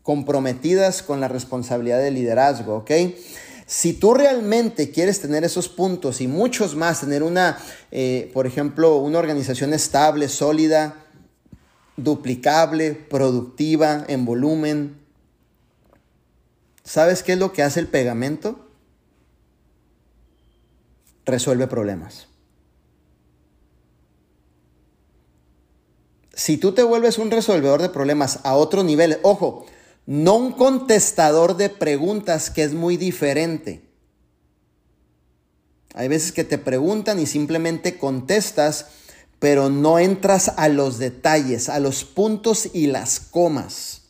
comprometidas con la responsabilidad de liderazgo, ¿ok? Si tú realmente quieres tener esos puntos y muchos más, tener una, eh, por ejemplo, una organización estable, sólida, duplicable, productiva, en volumen, ¿sabes qué es lo que hace el pegamento? Resuelve problemas. Si tú te vuelves un resolvedor de problemas a otro nivel, ojo, no un contestador de preguntas que es muy diferente. Hay veces que te preguntan y simplemente contestas, pero no entras a los detalles, a los puntos y las comas.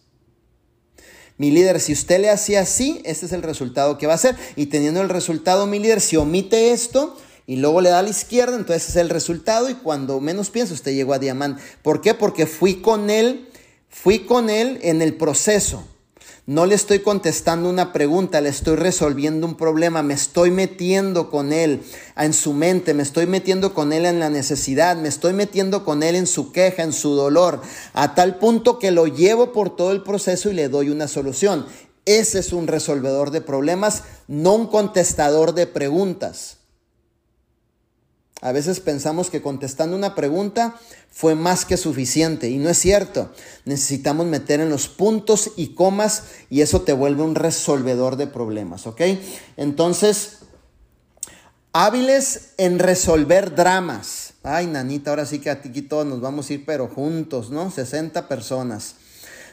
Mi líder, si usted le hacía así, este es el resultado que va a hacer. Y teniendo el resultado, mi líder, si omite esto y luego le da a la izquierda, entonces es el resultado y cuando menos piensa usted llegó a diamante. ¿Por qué? Porque fui con él Fui con él en el proceso. No le estoy contestando una pregunta, le estoy resolviendo un problema, me estoy metiendo con él en su mente, me estoy metiendo con él en la necesidad, me estoy metiendo con él en su queja, en su dolor, a tal punto que lo llevo por todo el proceso y le doy una solución. Ese es un resolvedor de problemas, no un contestador de preguntas. A veces pensamos que contestando una pregunta fue más que suficiente y no es cierto. Necesitamos meter en los puntos y comas y eso te vuelve un resolvedor de problemas, ¿ok? Entonces, hábiles en resolver dramas, Ay, nanita, ahora sí que aquí todos nos vamos a ir, pero juntos, ¿no? 60 personas.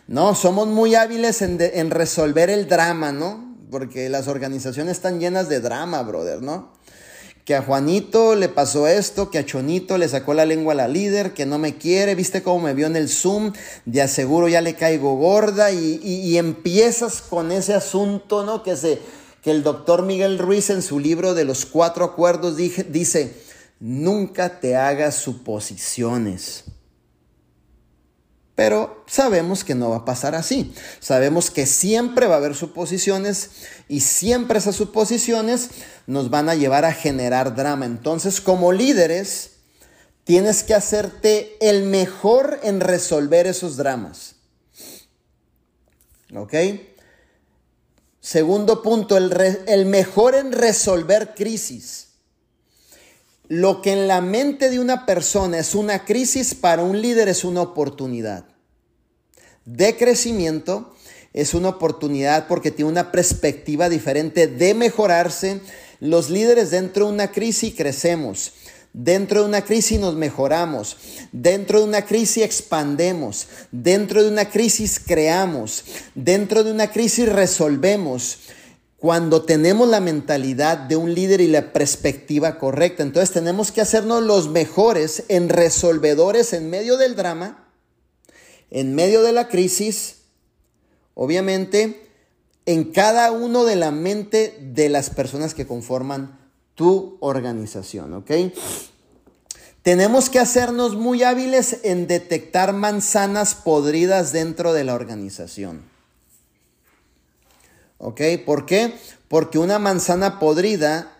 No, somos muy hábiles en, en resolver el drama, ¿no? Porque las organizaciones están llenas de drama, brother, ¿no? Que a Juanito le pasó esto, que a Chonito le sacó la lengua a la líder, que no me quiere, viste cómo me vio en el Zoom, de aseguro ya le caigo gorda y, empiezas con ese asunto, ¿no? Que, se, que el doctor Miguel Ruiz en su libro de los cuatro acuerdos dice, nunca te hagas suposiciones. Pero sabemos que no va a pasar así. Sabemos que siempre va a haber suposiciones y siempre esas suposiciones nos van a llevar a generar drama. Entonces, como líderes, tienes que hacerte el mejor en resolver esos dramas. ¿Ok? Segundo punto, el, el mejor en resolver crisis. Lo que en la mente de una persona es una crisis, para un líder es una oportunidad de crecimiento, es una oportunidad porque tiene una perspectiva diferente de mejorarse. Los líderes dentro de una crisis crecemos. Dentro de una crisis nos mejoramos. Dentro de una crisis expandemos. Dentro de una crisis creamos. Dentro de una crisis resolvemos cuando tenemos la mentalidad de un líder y la perspectiva correcta. Entonces tenemos que hacernos los mejores en resolvedores en medio del drama, en medio de la crisis, obviamente en cada uno de la mente de las personas que conforman tu organización, ¿ok? Tenemos que hacernos muy hábiles en detectar manzanas podridas dentro de la organización. ¿Ok? ¿Por qué? Porque una manzana podrida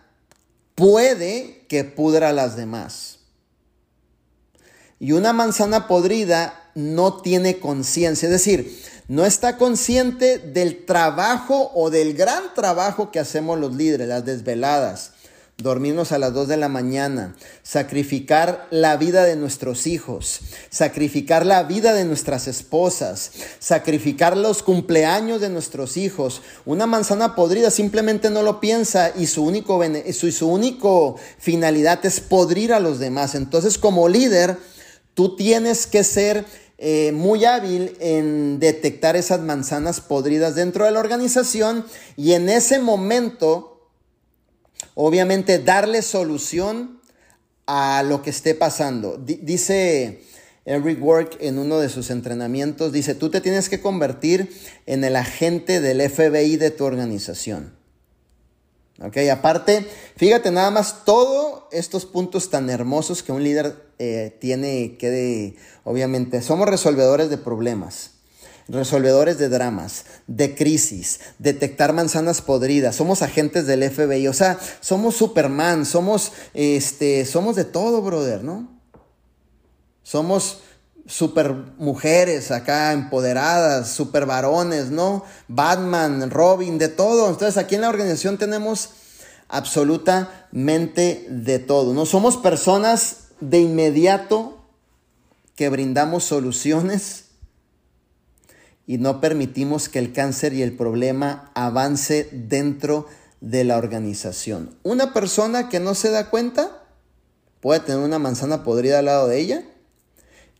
puede que pudra a las demás. Y una manzana podrida no tiene conciencia, es decir, no está consciente del trabajo o del gran trabajo que hacemos los líderes, las desveladas, dormirnos a las 2 de la mañana, sacrificar la vida de nuestros hijos, sacrificar la vida de nuestras esposas, sacrificar los cumpleaños de nuestros hijos. Una manzana podrida simplemente no lo piensa y su único, su, su único finalidad es podrir a los demás. Entonces como líder, tú tienes que ser eh, muy hábil en detectar esas manzanas podridas dentro de la organización y en ese momento obviamente darle solución a lo que esté pasando. dice Eric Work en uno de sus entrenamientos, dice, tú te tienes que convertir en el agente del FBI de tu organización. Ok, aparte, fíjate nada más todos estos puntos tan hermosos que un líder eh, tiene que, obviamente, somos resolvedores de problemas resolvedores de dramas, de crisis, detectar manzanas podridas, somos agentes del FBI, o sea, somos Superman, somos, este, somos de todo, brother, ¿no? Somos super mujeres acá empoderadas, super varones, ¿no? Batman, Robin, de todo. Entonces aquí en la organización tenemos absolutamente de todo, ¿no? Somos personas de inmediato que brindamos soluciones y no permitimos que el cáncer y el problema avance dentro de la organización. Una persona que no se da cuenta puede tener una manzana podrida al lado de ella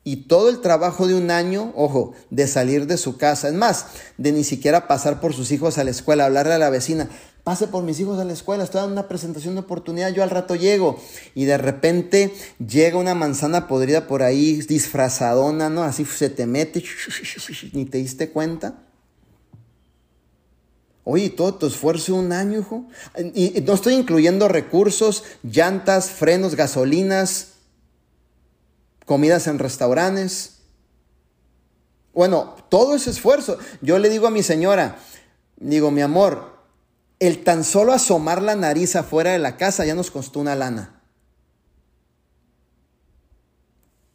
y todo el trabajo de un año, ojo, de salir de su casa, es más, de ni siquiera pasar por sus hijos a la escuela, hablarle a la vecina, pase por mis hijos a la escuela, estoy dando una presentación de oportunidad, yo al rato llego. Y de repente llega una manzana podrida por ahí, disfrazadona, ¿no? Así se te mete, ni te diste cuenta. Oye, todo tu esfuerzo un año, hijo. Y no estoy incluyendo recursos, llantas, frenos, gasolinas, comidas en restaurantes. Bueno, todo ese esfuerzo. Yo le digo a mi señora, digo, mi amor, el tan solo asomar la nariz afuera de la casa ya nos costó una lana.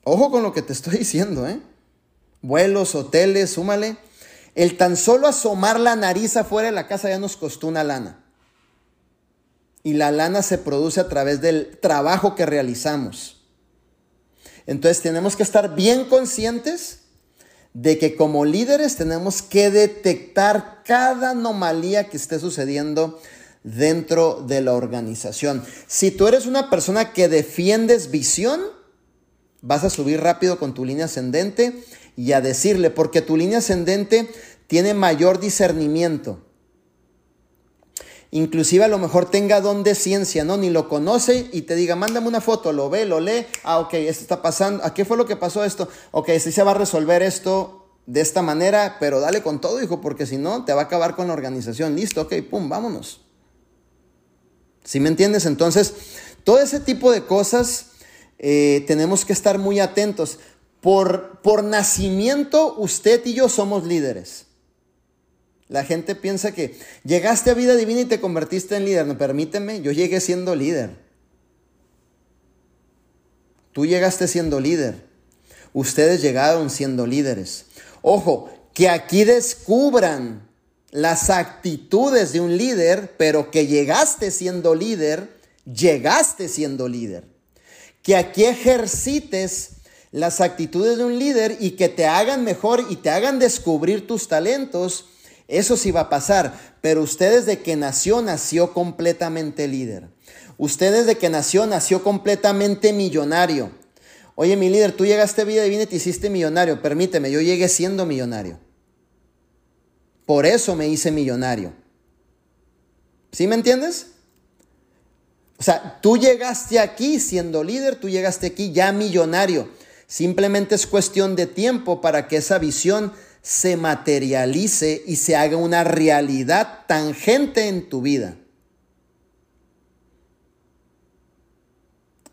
Ojo con lo que te estoy diciendo, ¿eh? Vuelos, hoteles, súmale. El tan solo asomar la nariz afuera de la casa ya nos costó una lana. Y la lana se produce a través del trabajo que realizamos. Entonces tenemos que estar bien conscientes de que como líderes tenemos que detectar cada anomalía que esté sucediendo dentro de la organización. Si tú eres una persona que defiendes visión, Vas a subir rápido con tu línea ascendente y a decirle, porque tu línea ascendente tiene mayor discernimiento. Inclusive a lo mejor tenga don de ciencia, ¿no? Ni lo conoce y te diga, mándame una foto, lo ve, lo lee. Ah, ok, esto está pasando. ¿A qué fue lo que pasó esto? Ok, sí se va a resolver esto de esta manera, pero dale con todo, hijo, porque si no, te va a acabar con la organización. Listo, ok, pum, vámonos. ¿Sí me entiendes? Entonces, todo ese tipo de cosas eh, tenemos que estar muy atentos. Por, por nacimiento, usted y yo somos líderes. La gente piensa que llegaste a vida divina y te convertiste en líder. No, permíteme, yo llegué siendo líder. Tú llegaste siendo líder. Ustedes llegaron siendo líderes. Ojo, que aquí descubran las actitudes de un líder, pero que llegaste siendo líder, llegaste siendo líder. Que aquí ejercites las actitudes de un líder y que te hagan mejor y te hagan descubrir tus talentos eso sí va a pasar, pero usted desde que nació, nació completamente líder. Usted desde que nació, nació completamente millonario. Oye, mi líder, tú llegaste a vida divina y te hiciste millonario. Permíteme, yo llegué siendo millonario. Por eso me hice millonario. ¿Sí me entiendes? O sea, tú llegaste aquí siendo líder, tú llegaste aquí ya millonario. Simplemente es cuestión de tiempo para que esa visión se materialice y se haga una realidad tangente en tu vida.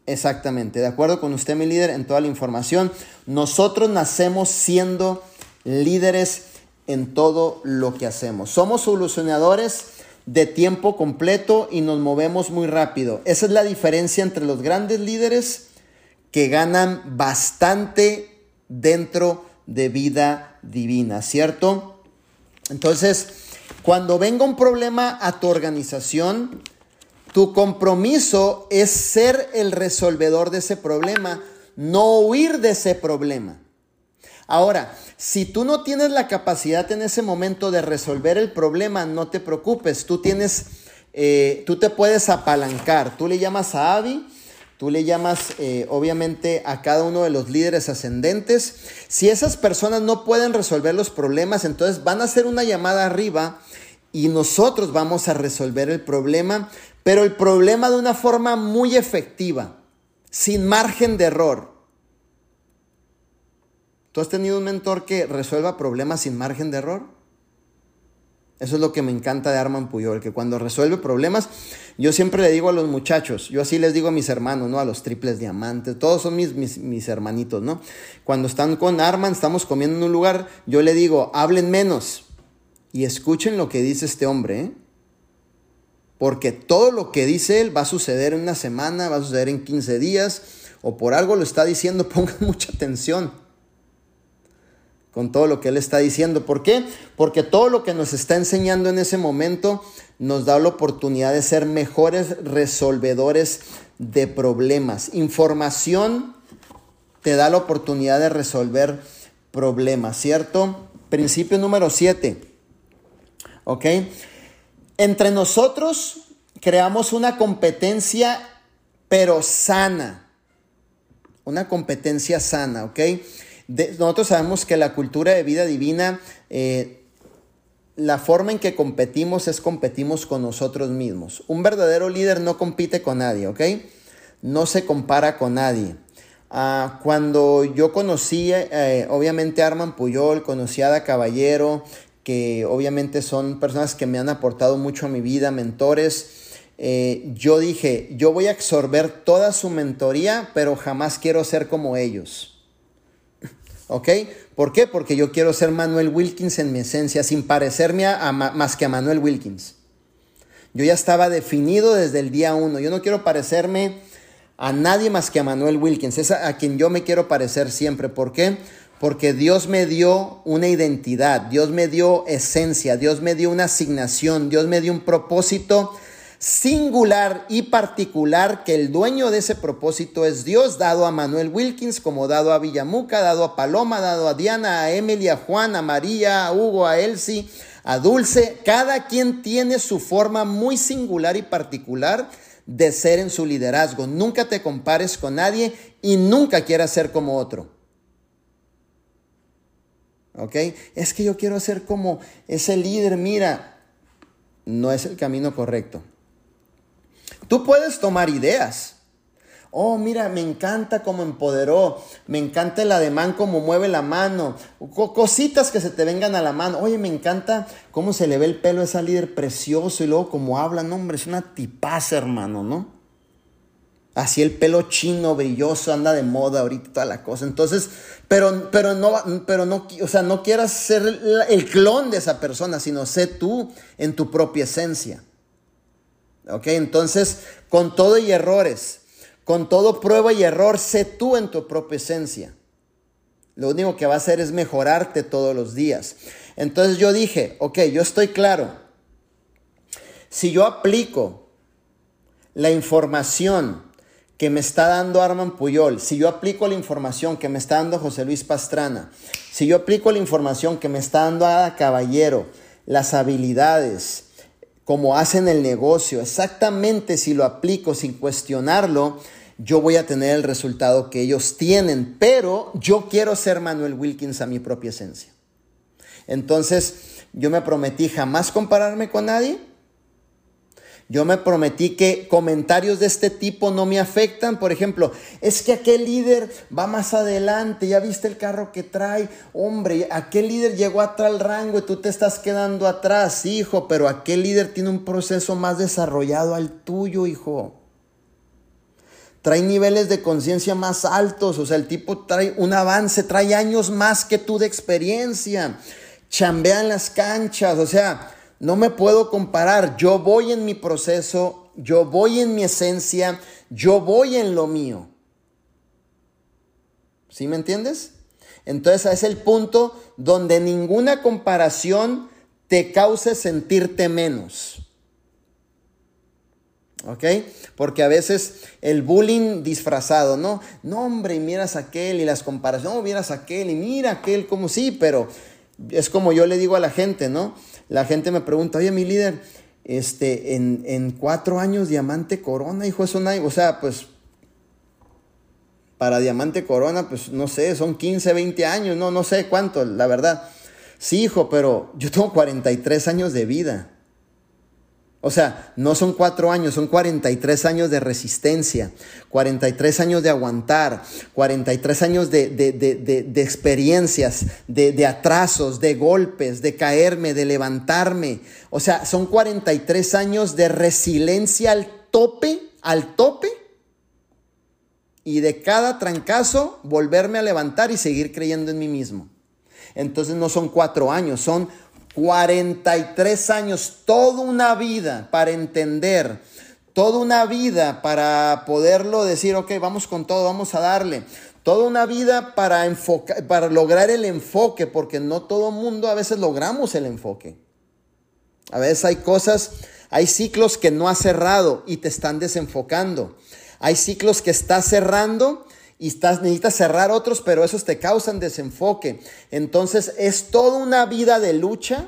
Exactamente, de acuerdo con usted, mi líder, en toda la información. Nosotros nacemos siendo líderes en todo lo que hacemos. Somos solucionadores de tiempo completo y nos movemos muy rápido. Esa es la diferencia entre los grandes líderes que ganan bastante dentro de vida divina, ¿cierto? Entonces, cuando venga un problema a tu organización, tu compromiso es ser el resolvedor de ese problema, no huir de ese problema. Ahora, si tú no tienes la capacidad en ese momento de resolver el problema, no te preocupes, tú tienes, eh, tú te puedes apalancar. Tú le llamas a Abby Tú le llamas eh, obviamente a cada uno de los líderes ascendentes. Si esas personas no pueden resolver los problemas, entonces van a hacer una llamada arriba y nosotros vamos a resolver el problema, pero el problema de una forma muy efectiva, sin margen de error. ¿Tú has tenido un mentor que resuelva problemas sin margen de error? Eso es lo que me encanta de Arman Puyol, que cuando resuelve problemas, yo siempre le digo a los muchachos, yo así les digo a mis hermanos, ¿no? A los triples diamantes, todos son mis, mis, hermanitos, ¿no? Cuando están con Arman, estamos comiendo en un lugar, yo le digo, hablen menos y escuchen lo que dice este hombre, ¿eh? Porque todo lo que dice él va a suceder en una semana, va a suceder en 15 días, o por algo lo está diciendo, <laughs> pongan mucha atención con todo lo que Él está diciendo. ¿Por qué? Porque todo lo que nos está enseñando en ese momento nos da la oportunidad de ser mejores resolvedores de problemas. Información te da la oportunidad de resolver problemas, ¿cierto? Principio número 7. ¿Ok? Entre nosotros creamos una competencia, pero sana. Una competencia sana, ¿ok? Nosotros sabemos que la cultura de vida divina, eh, la forma en que competimos es competimos con nosotros mismos. Un verdadero líder no compite con nadie, ¿ok? No se compara con nadie. Ah, cuando yo conocí, eh, obviamente, a Arman Puyol, conocí a Ada Caballero, que obviamente son personas que me han aportado mucho a mi vida, mentores. Eh, yo dije, yo voy a absorber toda su mentoría, pero jamás quiero ser como ellos. ¿Ok? ¿Por qué? Porque yo quiero ser Manuel Wilkins en mi esencia, sin parecerme a, más que a Manuel Wilkins. Yo ya estaba definido desde el día uno. Yo no quiero parecerme a nadie más que a Manuel Wilkins. Es a, a quien yo me quiero parecer siempre. ¿Por qué? Porque Dios me dio una identidad, Dios me dio esencia, Dios me dio una asignación, Dios me dio un propósito singular y particular que el dueño de ese propósito es Dios, dado a Manuel Wilkins, como dado a Villamuca, dado a Paloma, dado a Diana, a Emily, a Juan, a María, a Hugo, a Elsie, a Dulce. Cada quien tiene su forma muy singular y particular de ser en su liderazgo. Nunca te compares con nadie y nunca quieras ser como otro. ¿Ok? Es que yo quiero ser como ese líder, mira, no es el camino correcto. Tú puedes tomar ideas. Oh, mira, me encanta cómo empoderó, me encanta el ademán, cómo mueve la mano, cositas que se te vengan a la mano. Oye, me encanta cómo se le ve el pelo a esa líder precioso y luego cómo habla, no, hombre, es una tipaza, hermano, ¿no? Así el pelo chino, brilloso, anda de moda ahorita toda la cosa. Entonces, pero, pero no, pero no, o sea, no quieras ser el clon de esa persona, sino sé tú en tu propia esencia. ¿Ok? Entonces, con todo y errores, con todo prueba y error, sé tú en tu propia esencia. Lo único que va a hacer es mejorarte todos los días. Entonces yo dije, ok, yo estoy claro. Si yo aplico la información que me está dando Arman Puyol, si yo aplico la información que me está dando José Luis Pastrana, si yo aplico la información que me está dando Ada Caballero, las habilidades, como hacen el negocio, exactamente si lo aplico sin cuestionarlo, yo voy a tener el resultado que ellos tienen, pero yo quiero ser Manuel Wilkins a mi propia esencia. Entonces, yo me prometí jamás compararme con nadie, yo me prometí que comentarios de este tipo no me afectan. Por ejemplo, es que aquel líder va más adelante, ya viste el carro que trae. Hombre, aquel líder llegó a tal rango y tú te estás quedando atrás, hijo, pero aquel líder tiene un proceso más desarrollado al tuyo, hijo. Trae niveles de conciencia más altos, o sea, el tipo trae un avance, trae años más que tú de experiencia. Chambea en las canchas, o sea, no me puedo comparar. Yo voy en mi proceso, yo voy en mi esencia, yo voy en lo mío. ¿Sí me entiendes? Entonces es el punto donde ninguna comparación te cause sentirte menos. ¿Ok? Porque a veces el bullying disfrazado, ¿no? No, hombre, miras a aquel y las comparaciones, no, miras a aquel y mira aquel como sí, pero es como yo le digo a la gente, ¿no? La gente me pregunta, oye, mi líder, este, en, cuatro años Diamante Corona, hijo, eso no o sea, pues, para Diamante Corona, pues, no sé, son 15, 20 años, no, no sé cuánto, la verdad. Sí, hijo, pero yo tengo 43 años de vida. O sea, no son cuatro años, son 43 años de resistencia, 43 años de aguantar, 43 años de, de experiencias, de, atrasos, de golpes, de caerme, de levantarme. O sea, son 43 años de resiliencia al tope, al tope. Y de cada trancazo volverme a levantar y seguir creyendo en mí mismo. Entonces no son cuatro años, son 43 años, toda una vida para entender, toda una vida para poderlo decir, ok, vamos con todo, vamos a darle. Toda una vida para, enfocar, para lograr el enfoque, porque no todo mundo a veces logramos el enfoque. A veces hay cosas, hay ciclos que no has cerrado y te están desenfocando. Hay ciclos que estás cerrando y estás, necesitas cerrar otros, pero esos te causan desenfoque. Entonces es toda una vida de lucha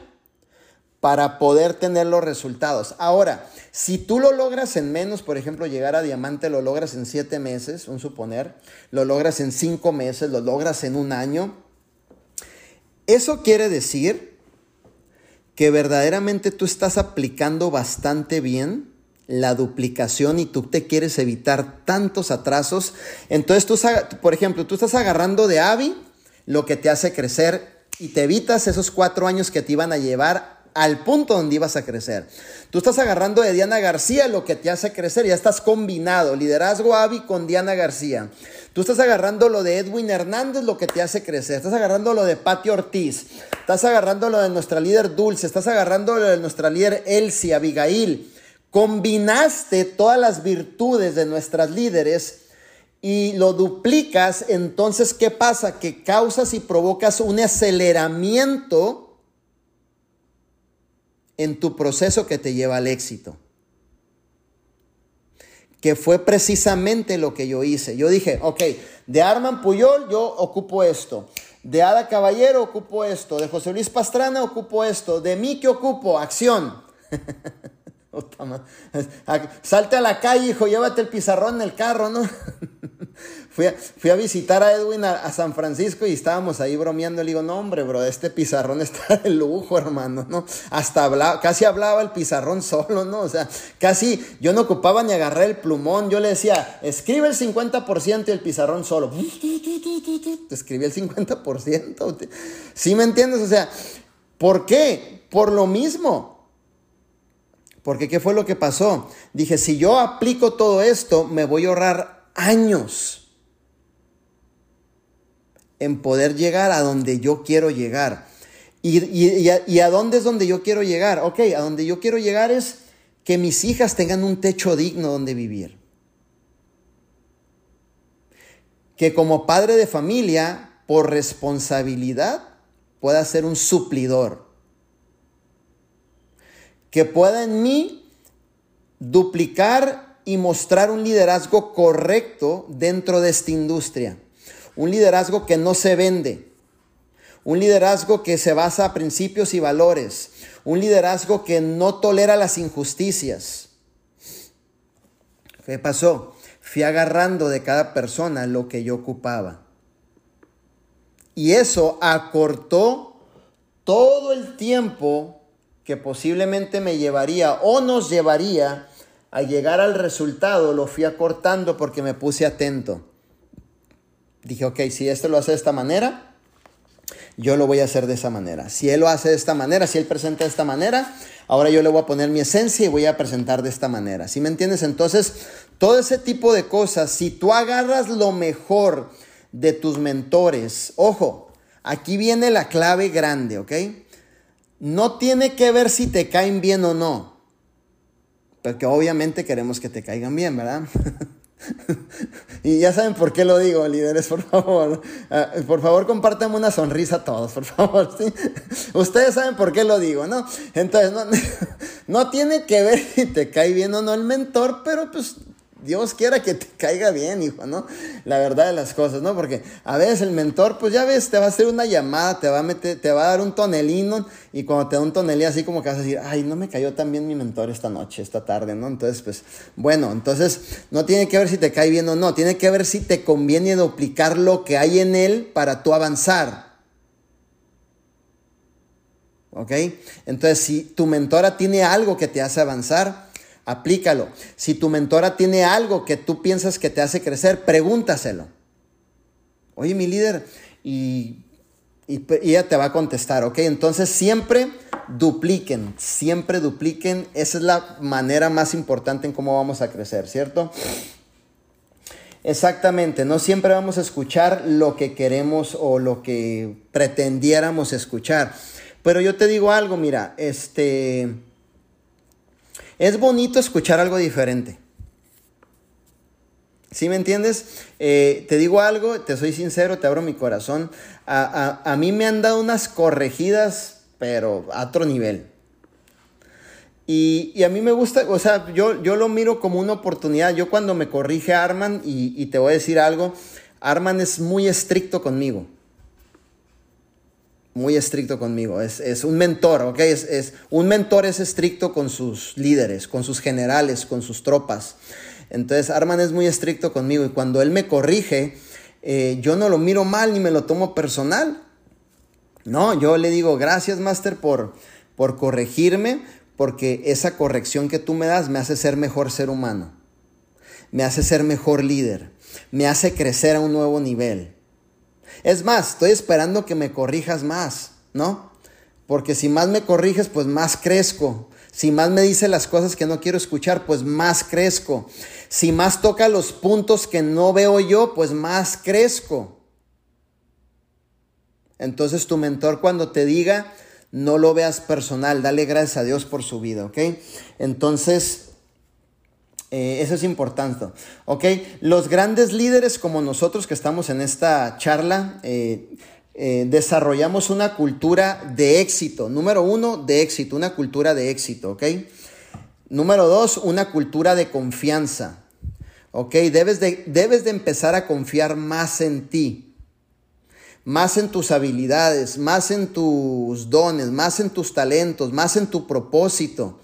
para poder tener los resultados. Ahora, si tú lo logras en menos, por ejemplo, llegar a diamante, lo logras en siete meses, un suponer, lo logras en cinco meses, lo logras en un año, eso quiere decir que verdaderamente tú estás aplicando bastante bien la duplicación y tú te quieres evitar tantos atrasos. Entonces tú, por ejemplo, tú estás agarrando de Avi lo que te hace crecer y te evitas esos cuatro años que te iban a llevar al punto donde ibas a crecer. Tú estás agarrando de Diana García lo que te hace crecer, ya estás combinado, liderazgo Avi con Diana García. Tú estás agarrando lo de Edwin Hernández, lo que te hace crecer. Estás agarrando lo de Patti Ortiz. Estás agarrando lo de nuestra líder Dulce. Estás agarrando lo de nuestra líder Elsie, Abigail combinaste todas las virtudes de nuestras líderes y lo duplicas, entonces ¿qué pasa? Que causas y provocas un aceleramiento en tu proceso que te lleva al éxito. Que fue precisamente lo que yo hice. Yo dije, ok, de Arman Puyol yo ocupo esto. De Ada Caballero ocupo esto. De José Luis Pastrana ocupo esto. De mí que ocupo acción. <laughs> Salte a la calle, hijo, llévate el pizarrón en el carro, ¿no? <laughs> fui, a, fui, a, visitar a Edwin a, San Francisco y estábamos ahí bromeando. Le digo, no, hombre, bro, este pizarrón <laughs> está de lujo, hermano, ¿no? Hasta hablaba, casi hablaba el pizarrón solo, ¿no? O sea, casi yo no ocupaba ni agarrar el plumón. Yo le decía, escribe el 50% y el pizarrón solo. <laughs> Escribí el 50%. ¿Sí me entiendes? O sea, ¿por qué? Por lo mismo. Porque ¿qué fue lo que pasó? Dije, si yo aplico todo esto, me voy a ahorrar años en poder llegar a donde yo quiero llegar. ¿Y, a, dónde es donde yo quiero llegar? Ok, a donde yo quiero llegar es que mis hijas tengan un techo digno donde vivir. Que como padre de familia, por responsabilidad, pueda ser un suplidor que pueda en mí duplicar y mostrar un liderazgo correcto dentro de esta industria. Un liderazgo que no se vende. Un liderazgo que se basa a principios y valores. Un liderazgo que no tolera las injusticias. ¿Qué pasó? Fui agarrando de cada persona lo que yo ocupaba. Y eso acortó todo el tiempo que posiblemente me llevaría o nos llevaría a llegar al resultado, lo fui acortando porque me puse atento. Dije, ok, si este lo hace de esta manera, yo lo voy a hacer de esa manera. Si él lo hace de esta manera, si él presenta de esta manera, ahora yo le voy a poner mi esencia y voy a presentar de esta manera. ¿Sí me entiendes? Entonces, todo ese tipo de cosas, si tú agarras lo mejor de tus mentores, ojo, aquí viene la clave grande, ¿ok? No tiene que ver si te caen bien o no. Porque obviamente queremos que te caigan bien, ¿verdad? <laughs> y ya saben por qué lo digo, líderes, por favor. Ah, por favor, compártanme una sonrisa a todos, por favor. <laughs> ¿sí? Ustedes saben por qué lo digo, ¿no? Entonces, no, <laughs> no tiene que ver si te cae bien o no el mentor, pero pues Dios quiera que te caiga bien, hijo, ¿no? La verdad de las cosas, ¿no? Porque a veces el mentor, pues ya ves, te va a hacer una llamada, te va a meter, te va a dar un tonelino y cuando te da un tonelín así como que vas a decir, ay, no me cayó tan bien mi mentor esta noche, esta tarde, ¿no? Entonces, pues, bueno, entonces no tiene que ver si te cae bien o no, tiene que ver si te conviene duplicar lo que hay en él para tú avanzar. ¿Ok? Entonces, si tu mentora tiene algo que te hace avanzar, aplícalo. Si tu mentora tiene algo que tú piensas que te hace crecer, pregúntaselo. Oye, mi líder, y, ella te va a contestar, ¿ok? Entonces siempre dupliquen, siempre dupliquen. Esa es la manera más importante en cómo vamos a crecer, ¿cierto? Exactamente, no siempre vamos a escuchar lo que queremos o lo que pretendiéramos escuchar. Pero yo te digo algo, mira, este es bonito escuchar algo diferente. ¿Sí me entiendes? Eh, te digo algo, te soy sincero, te abro mi corazón. A, mí me han dado unas corregidas, pero a otro nivel. Y, a mí me gusta, o sea, yo, yo lo miro como una oportunidad. Yo cuando me corrige Arman, y, y te voy a decir algo, Arman es muy estricto conmigo muy estricto conmigo. Es, un mentor, ¿ok? Es, un mentor es estricto con sus líderes, con sus generales, con sus tropas. Entonces Arman es muy estricto conmigo y cuando él me corrige, eh, yo no lo miro mal ni me lo tomo personal. No, yo le digo, gracias, Master, por, por corregirme, porque esa corrección que tú me das me hace ser mejor ser humano, me hace ser mejor líder, me hace crecer a un nuevo nivel. Es más, estoy esperando que me corrijas más, ¿no? Porque si más me corriges, pues más crezco. Si más me dice las cosas que no quiero escuchar, pues más crezco. Si más toca los puntos que no veo yo, pues más crezco. Entonces tu mentor cuando te diga, no lo veas personal, dale gracias a Dios por su vida, ¿ok? Entonces, eh, eso es importante. ¿Ok? Los grandes líderes como nosotros que estamos en esta charla, eh, eh, desarrollamos una cultura de éxito. Número uno, de éxito, una cultura de éxito. ¿Ok? Número dos, una cultura de confianza. ¿Ok? Debes de, debes de empezar a confiar más en ti. Más en tus habilidades, más en tus dones, más en tus talentos, más en tu propósito.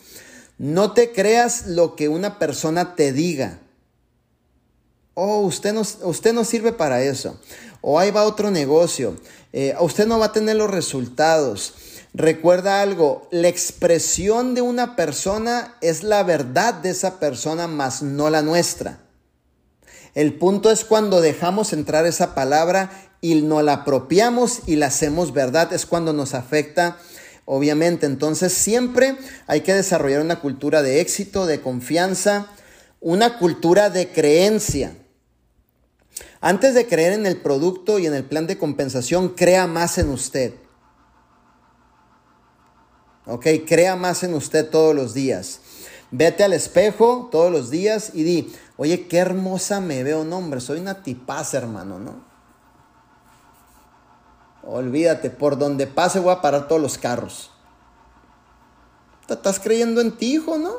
No te creas lo que una persona te diga. Oh, usted no, usted no sirve para eso. O ahí va otro negocio. Eh, usted no va a tener los resultados. Recuerda algo, la expresión de una persona es la verdad de esa persona, más no la nuestra. El punto es cuando dejamos entrar esa palabra y nos la apropiamos y la hacemos verdad, es cuando nos afecta obviamente. Entonces siempre hay que desarrollar una cultura de éxito, de confianza, una cultura de creencia. Antes de creer en el producto y en el plan de compensación, crea más en usted. ¿Ok? Crea más en usted todos los días. Vete al espejo todos los días y di, oye, qué hermosa me veo, no, hombre, soy una tipaza, hermano, ¿no? Olvídate, por donde pase voy a parar todos los carros. ¿Te estás creyendo en ti, hijo, no?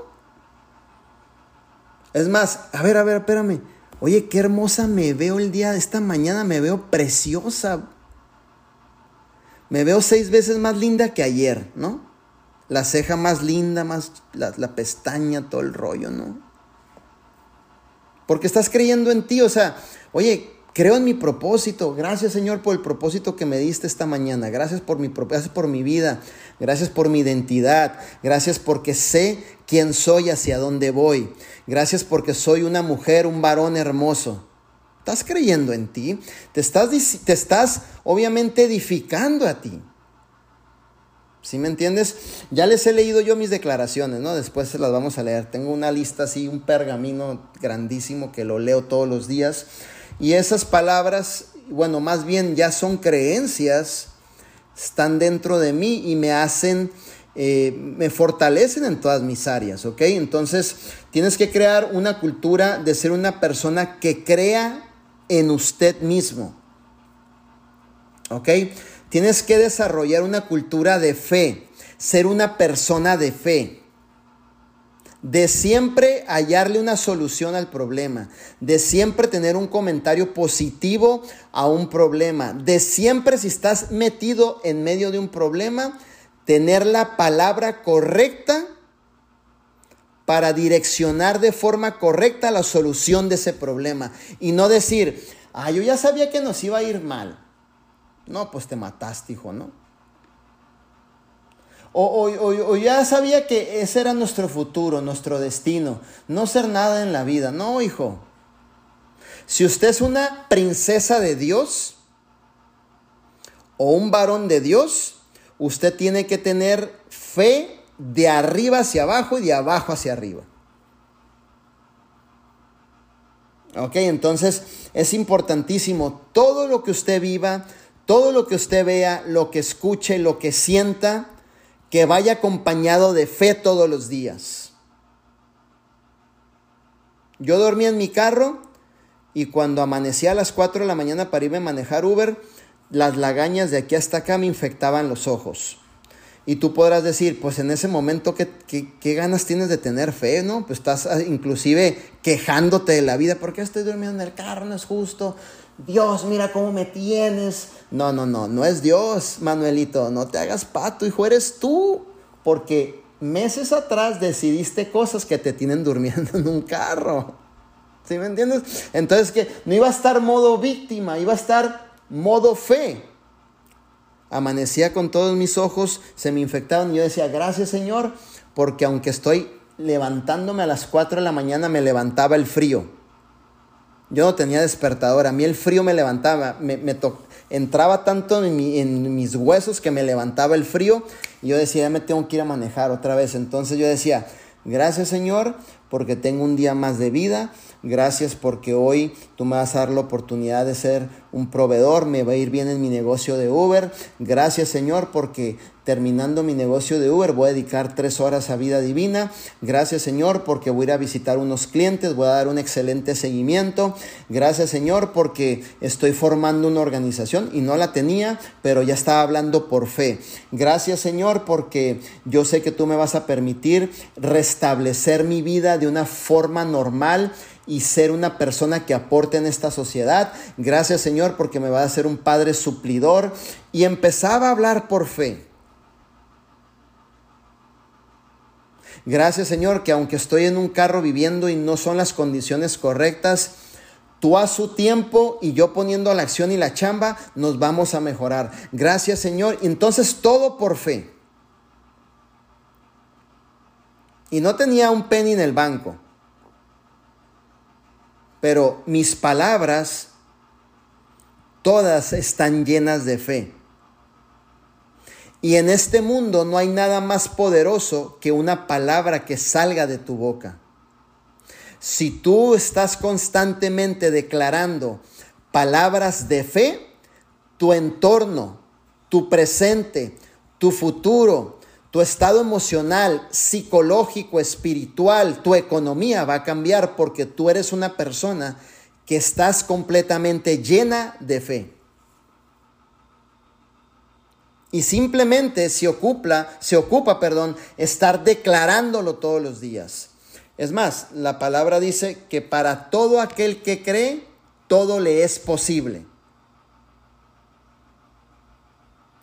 Es más, a ver, a ver, espérame. Oye, qué hermosa me veo el día de esta mañana, me veo preciosa. Me veo seis veces más linda que ayer, ¿no? La ceja más linda, más la, la pestaña, todo el rollo, ¿no? Porque estás creyendo en ti, o sea, oye, Creo en mi propósito. Gracias Señor por el propósito que me diste esta mañana. Gracias por mi, gracias por mi vida. Gracias por mi identidad. Gracias porque sé quién soy, hacia dónde voy. Gracias porque soy una mujer, un varón hermoso. ¿Estás creyendo en ti? Te estás, te estás obviamente edificando a ti. ¿Sí me entiendes? Ya les he leído yo mis declaraciones, ¿no? Después se las vamos a leer. Tengo una lista así, un pergamino grandísimo que lo leo todos los días. Y esas palabras, bueno, más bien ya son creencias, están dentro de mí y me hacen, eh, me fortalecen en todas mis áreas, ¿ok? Entonces, tienes que crear una cultura de ser una persona que crea en usted mismo, ¿ok? Tienes que desarrollar una cultura de fe, ser una persona de fe de siempre hallarle una solución al problema, de siempre tener un comentario positivo a un problema, de siempre si estás metido en medio de un problema, tener la palabra correcta para direccionar de forma correcta la solución de ese problema y no decir, ah, yo ya sabía que nos iba a ir mal. No, pues te mataste, hijo, ¿no? O, ya sabía que ese era nuestro futuro, nuestro destino, no ser nada en la vida. No, hijo. Si usted es una princesa de Dios o un varón de Dios, usted tiene que tener fe de arriba hacia abajo y de abajo hacia arriba. Ok, entonces es importantísimo todo lo que usted viva, todo lo que usted vea, lo que escuche, lo que sienta, que vaya acompañado de fe todos los días. Yo dormía en mi carro y cuando amanecía a las 4 de la mañana para irme a manejar Uber, las lagañas de aquí hasta acá me infectaban los ojos. Y tú podrás decir, pues en ese momento, ¿qué, qué, ganas tienes de tener fe, no? Pues estás ah, inclusive quejándote de la vida. ¿Por qué estoy durmiendo en el carro? No es justo. Dios, mira cómo me tienes. No, no, no, no es Dios, Manuelito. No te hagas pato, hijo, eres tú. Porque meses atrás decidiste cosas que te tienen durmiendo <laughs> en un carro. ¿Sí me entiendes? Entonces que no iba a estar modo víctima, iba a estar modo fe. Amanecía con todos mis ojos, se me infectaban y yo decía, gracias Señor, porque aunque estoy levantándome a las 4 de la mañana, me levantaba el frío. Yo no tenía despertador, a mí el frío me levantaba, me, entraba tanto en, en, mis huesos que me levantaba el frío y yo decía, ya me tengo que ir a manejar otra vez. Entonces yo decía, gracias Señor, porque tengo un día más de vida, Gracias porque hoy tú me vas a dar la oportunidad de ser un proveedor, me va a ir bien en mi negocio de Uber. Gracias Señor porque terminando mi negocio de Uber voy a dedicar tres horas a vida divina. Gracias Señor porque voy a ir a visitar unos clientes, voy a dar un excelente seguimiento. Gracias Señor porque estoy formando una organización y no la tenía, pero ya estaba hablando por fe. Gracias Señor porque yo sé que tú me vas a permitir restablecer mi vida de una forma normal y ser una persona que aporte en esta sociedad. Gracias Señor porque me va a ser un padre suplidor. Y empezaba a hablar por fe. Gracias Señor que aunque estoy en un carro viviendo y no son las condiciones correctas, tú a su tiempo y yo poniendo la acción y la chamba, nos vamos a mejorar. Gracias Señor. Entonces todo por fe. Y no tenía un penny en el banco. Pero mis palabras todas están llenas de fe. Y en este mundo no hay nada más poderoso que una palabra que salga de tu boca. Si tú estás constantemente declarando palabras de fe, tu entorno, tu presente, tu futuro, tu estado emocional, psicológico, espiritual, tu economía va a cambiar porque tú eres una persona que estás completamente llena de fe y simplemente se ocupa, se ocupa, perdón, estar declarándolo todos los días. Es más, la palabra dice que para todo aquel que cree, todo le es posible.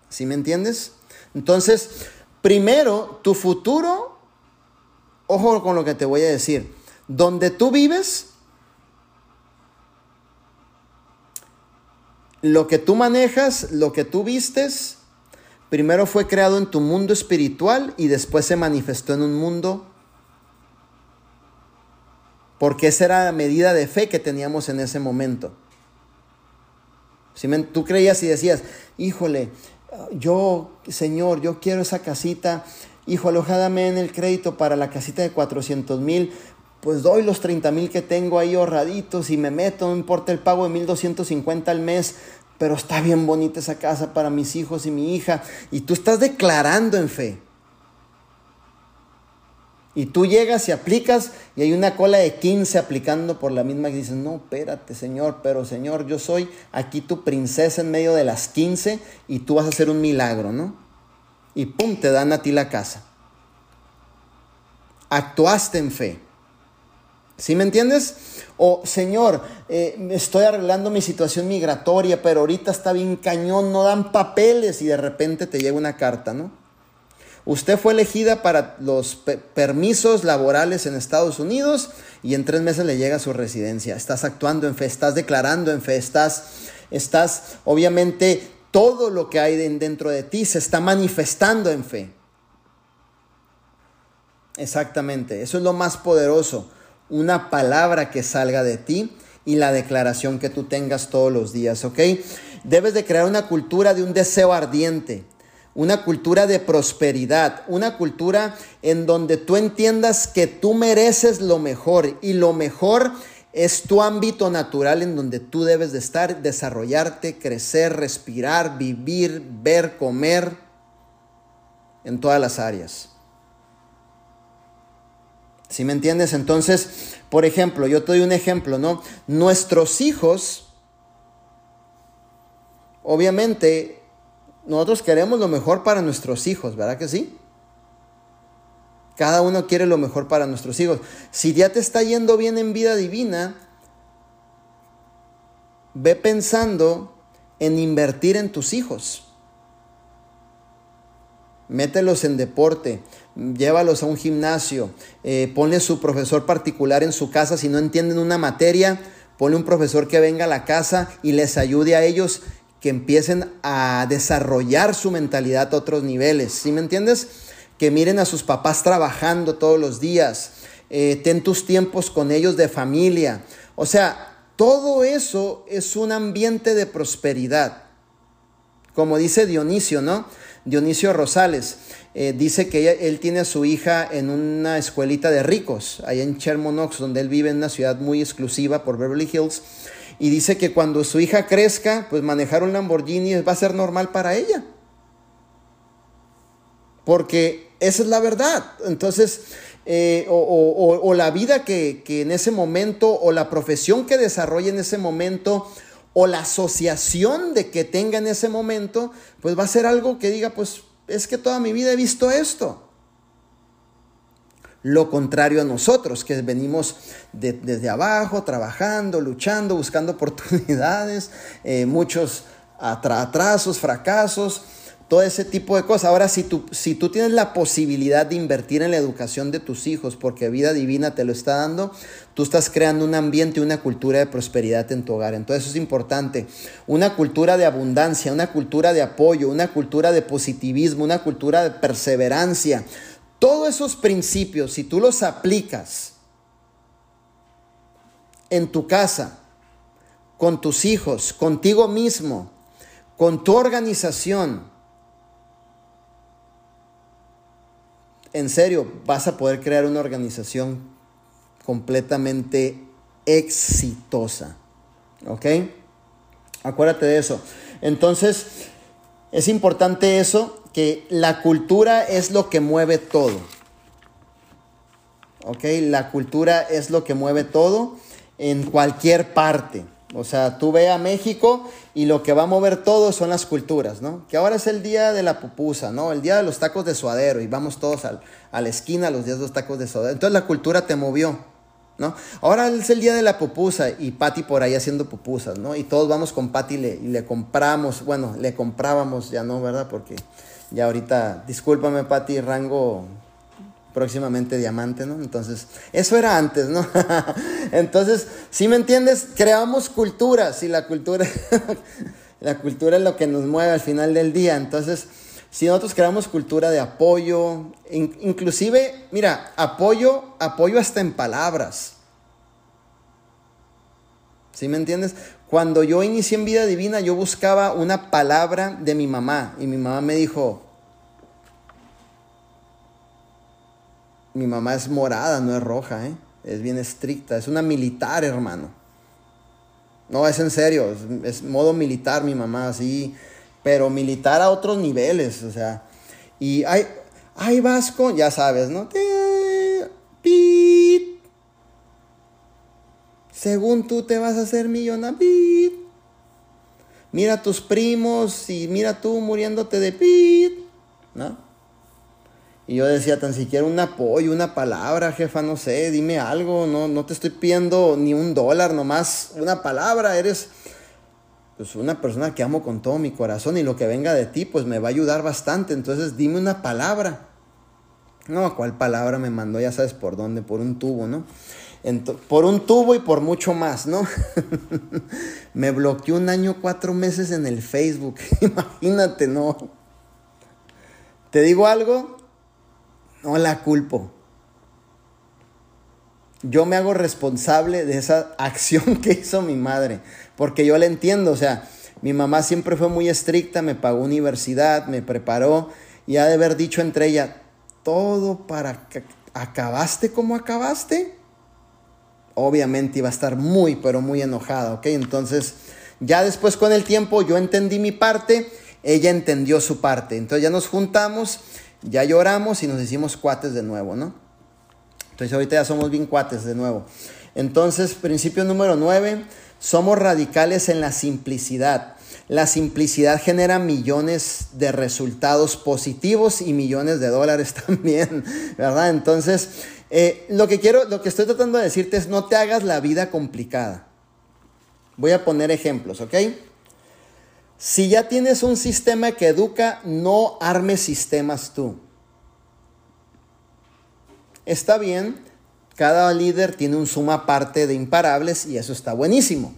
¿Sí me entiendes? Entonces, primero, tu futuro, ojo con lo que te voy a decir, donde tú vives, lo que tú manejas, lo que tú vistes, primero fue creado en tu mundo espiritual y después se manifestó en un mundo. Porque esa era la medida de fe que teníamos en ese momento. Si tú creías y decías, híjole, yo, Señor, yo quiero esa casita, híjole, ojalá me den el crédito para la casita de 400 mil, pues doy los 30 mil que tengo ahí ahorraditos y me meto, no importa el pago de 1250 al mes, pero está bien bonita esa casa para mis hijos y mi hija. Y tú estás declarando en fe. Y tú llegas y aplicas y hay una cola de 15 aplicando por la misma y dices, no, espérate, Señor, pero Señor, yo soy aquí tu princesa en medio de las 15 y tú vas a hacer un milagro, ¿no? Y pum, te dan a ti la casa. Actuaste en fe. ¿Sí me entiendes? O, Señor, eh, estoy arreglando mi situación migratoria, pero ahorita está bien cañón, no dan papeles y de repente te llega una carta, ¿no? Usted fue elegida para los permisos laborales en Estados Unidos y en tres meses le llega a su residencia. Estás actuando en fe, estás declarando en fe, estás, estás, obviamente, todo lo que hay dentro de ti se está manifestando en fe. Exactamente, eso es lo más poderoso una palabra que salga de ti y la declaración que tú tengas todos los días, ¿ok? Debes de crear una cultura de un deseo ardiente, una cultura de prosperidad, una cultura en donde tú entiendas que tú mereces lo mejor y lo mejor es tu ámbito natural en donde tú debes de estar, desarrollarte, crecer, respirar, vivir, ver, comer, en todas las áreas. ¿Sí me entiendes? Entonces, por ejemplo, yo te doy un ejemplo, ¿no? Nuestros hijos, obviamente, nosotros queremos lo mejor para nuestros hijos, ¿verdad que sí? Cada uno quiere lo mejor para nuestros hijos. Si ya te está yendo bien en vida divina, ve pensando en invertir en tus hijos. Mételos en deporte, llévalos a un gimnasio, eh, ponle su profesor particular en su casa. Si no entienden una materia, ponle un profesor que venga a la casa y les ayude a ellos que empiecen a desarrollar su mentalidad a otros niveles. ¿Sí me entiendes? Que miren a sus papás trabajando todos los días. Eh, ten tus tiempos con ellos de familia. O sea, todo eso es un ambiente de prosperidad. Como dice Dionisio, ¿no? Dionisio Rosales. Eh, dice que él tiene a su hija en una escuelita de ricos, allá en Sherman Oaks, donde él vive en una ciudad muy exclusiva por Beverly Hills. Y dice que cuando su hija crezca, pues manejar un Lamborghini va a ser normal para ella. Porque esa es la verdad. Entonces, eh, o, la vida que, que en ese momento, o la profesión que desarrolla en ese momento, o la asociación de que tenga en ese momento, pues va a ser algo que diga, pues es que toda mi vida he visto esto. Lo contrario a nosotros, que venimos desde abajo, trabajando, luchando, buscando <laughs> oportunidades, eh, muchos atrasos, fracasos, todo ese tipo de cosas. Ahora, si tú, si tú tienes la posibilidad de invertir en la educación de tus hijos, porque vida divina te lo está dando, tú estás creando un ambiente y una cultura de prosperidad en tu hogar. Entonces eso es importante. Una cultura de abundancia, una cultura de apoyo, una cultura de positivismo, una cultura de perseverancia. Todos esos principios, si tú los aplicas en tu casa, con tus hijos, contigo mismo, con tu organización, en serio, vas a poder crear una organización completamente exitosa. ¿Ok? Acuérdate de eso. Entonces, es importante eso, que la cultura es lo que mueve todo. ¿Ok? La cultura es lo que mueve todo en cualquier parte. O sea, tú ve a México y lo que va a mover todo son las culturas, ¿no? Que ahora es el día de la pupusa, ¿no? El día de los tacos de suadero y vamos todos a la esquina los días de los tacos de suadero. Entonces la cultura te movió, ¿no? Ahora es el día de la pupusa y Patti por ahí haciendo pupusas, ¿no? Y todos vamos con Patti y le, y le compramos, bueno, le comprábamos, ya no, ¿verdad? Porque ya ahorita, discúlpame Patti, rango próximamente diamante, ¿no? Entonces, eso era antes, ¿no? <laughs> Entonces, si me entiendes, creamos culturas y la cultura, <laughs> la cultura es lo que nos mueve al final del día. Entonces, si nosotros creamos cultura de apoyo, inclusive, mira, apoyo, apoyo hasta en palabras. ¿Sí me entiendes? Cuando yo inicié en vida divina, yo buscaba una palabra de mi mamá y mi mamá me dijo, Mi mamá es morada, no es roja, ¿eh? Es bien estricta, es una militar, hermano. No, es en serio, es, modo militar mi mamá, así, pero militar a otros niveles, o sea. Y hay, hay Vasco, ya sabes, ¿no? Según tú te vas a hacer millonario. Mira tus primos y mira tú muriéndote de pit, ¿no? Y yo decía, tan siquiera un apoyo, una palabra, jefa, no sé, dime algo, no, no te estoy pidiendo ni un dólar, nomás una palabra, eres pues una persona que amo con todo mi corazón y lo que venga de ti pues me va a ayudar bastante, entonces dime una palabra. No, ¿cuál palabra me mandó? Ya sabes por dónde, por un tubo, ¿no? Por un tubo y por mucho más, ¿no? <laughs> me bloqueó un año, cuatro meses en el Facebook, <laughs> imagínate, ¿no? ¿Te digo algo? no la culpo. Yo me hago responsable de esa acción <laughs> que hizo mi madre, porque yo la entiendo, o sea, mi mamá siempre fue muy estricta, me pagó universidad, me preparó y ha de haber dicho entre ella, todo para que acabaste como acabaste. Obviamente iba a estar muy, pero muy enojada, ¿ok? Entonces, ya después con el tiempo yo entendí mi parte, ella entendió su parte. Entonces ya nos juntamos ya lloramos y nos hicimos cuates de nuevo, ¿no? Entonces ahorita ya somos bien cuates de nuevo. Entonces, principio número 9, somos radicales en la simplicidad. La simplicidad genera millones de resultados positivos y millones de dólares <laughs> también, ¿verdad? Entonces, eh, lo que quiero, lo que estoy tratando de decirte es no te hagas la vida complicada. Voy a poner ejemplos, ¿ok? Si ya tienes un sistema que educa, no armes sistemas tú. Está bien, cada líder tiene un suma parte de imparables y eso está buenísimo.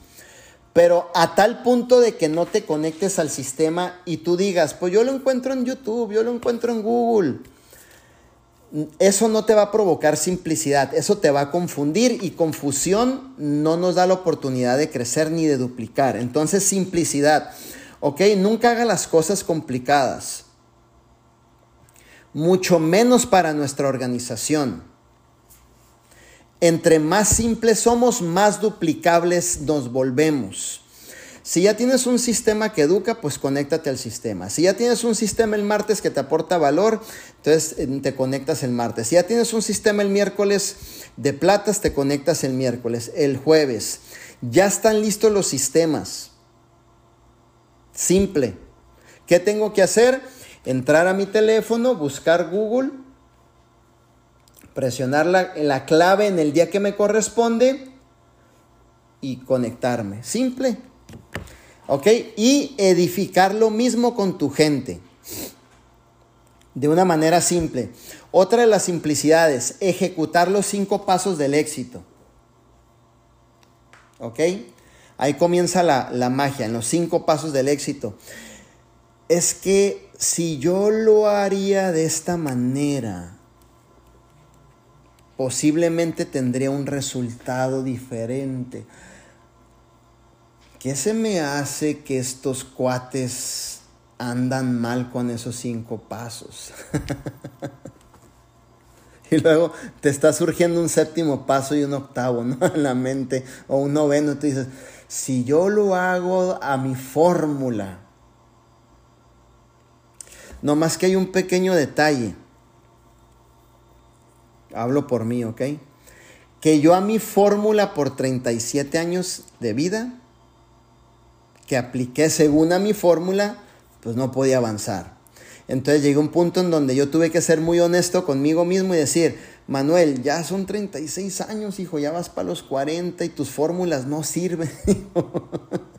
Pero a tal punto de que no te conectes al sistema y tú digas, pues yo lo encuentro en YouTube, yo lo encuentro en Google. Eso no te va a provocar simplicidad, eso te va a confundir y confusión no nos da la oportunidad de crecer ni de duplicar. Entonces simplicidad. ¿Ok? Nunca haga las cosas complicadas. Mucho menos para nuestra organización. Entre más simples somos, más duplicables nos volvemos. Si ya tienes un sistema que educa, pues conéctate al sistema. Si ya tienes un sistema el martes que te aporta valor, entonces eh, te conectas el martes. Si ya tienes un sistema el miércoles de platas, te conectas el miércoles, el jueves. Ya están listos los sistemas. Simple. ¿Qué tengo que hacer? Entrar a mi teléfono, buscar Google, presionar la, clave en el día que me corresponde y conectarme. Simple. ¿Ok? Y edificar lo mismo con tu gente. de una manera simple. Otra de las simplicidades, ejecutar los cinco pasos del éxito. ¿Ok? Ahí comienza la, la magia, en los cinco pasos del éxito. Es que si yo lo haría de esta manera, posiblemente tendría un resultado diferente. ¿Qué se me hace que estos cuates andan mal con esos cinco pasos? <laughs> y luego te está surgiendo un séptimo paso y un octavo, ¿no? <laughs> En la mente, o un noveno, tú dices, si yo lo hago a mi fórmula, no más que hay un pequeño detalle hablo por mí, ¿ok? Que yo a mi fórmula por 37 años de vida, que apliqué según a mi fórmula, pues no podía avanzar. Entonces llegué a un punto en donde yo tuve que ser muy honesto conmigo mismo y decir, Manuel, ya son 36 años, hijo, ya vas para los 40 y tus fórmulas no sirven. <laughs>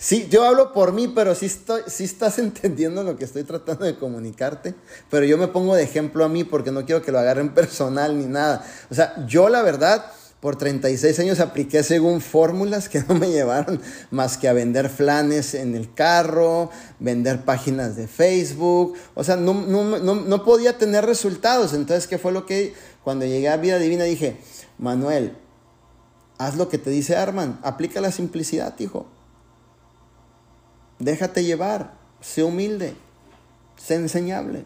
Sí, yo hablo por mí, pero sí, estás entendiendo lo que estoy tratando de comunicarte. Pero yo me pongo de ejemplo a mí porque no quiero que lo agarren <laughs> personal ni nada. O sea, yo la verdad, por 36 años apliqué según fórmulas que <laughs> no me llevaron más que a vender flanes en el carro, vender páginas de Facebook. O sea, no, no, no, no podía tener resultados. Entonces, ¿qué fue lo que cuando llegué a Vida Divina dije, Manuel, haz lo que te dice Arman, aplica la simplicidad, hijo. Déjate llevar, sé humilde, sé enseñable.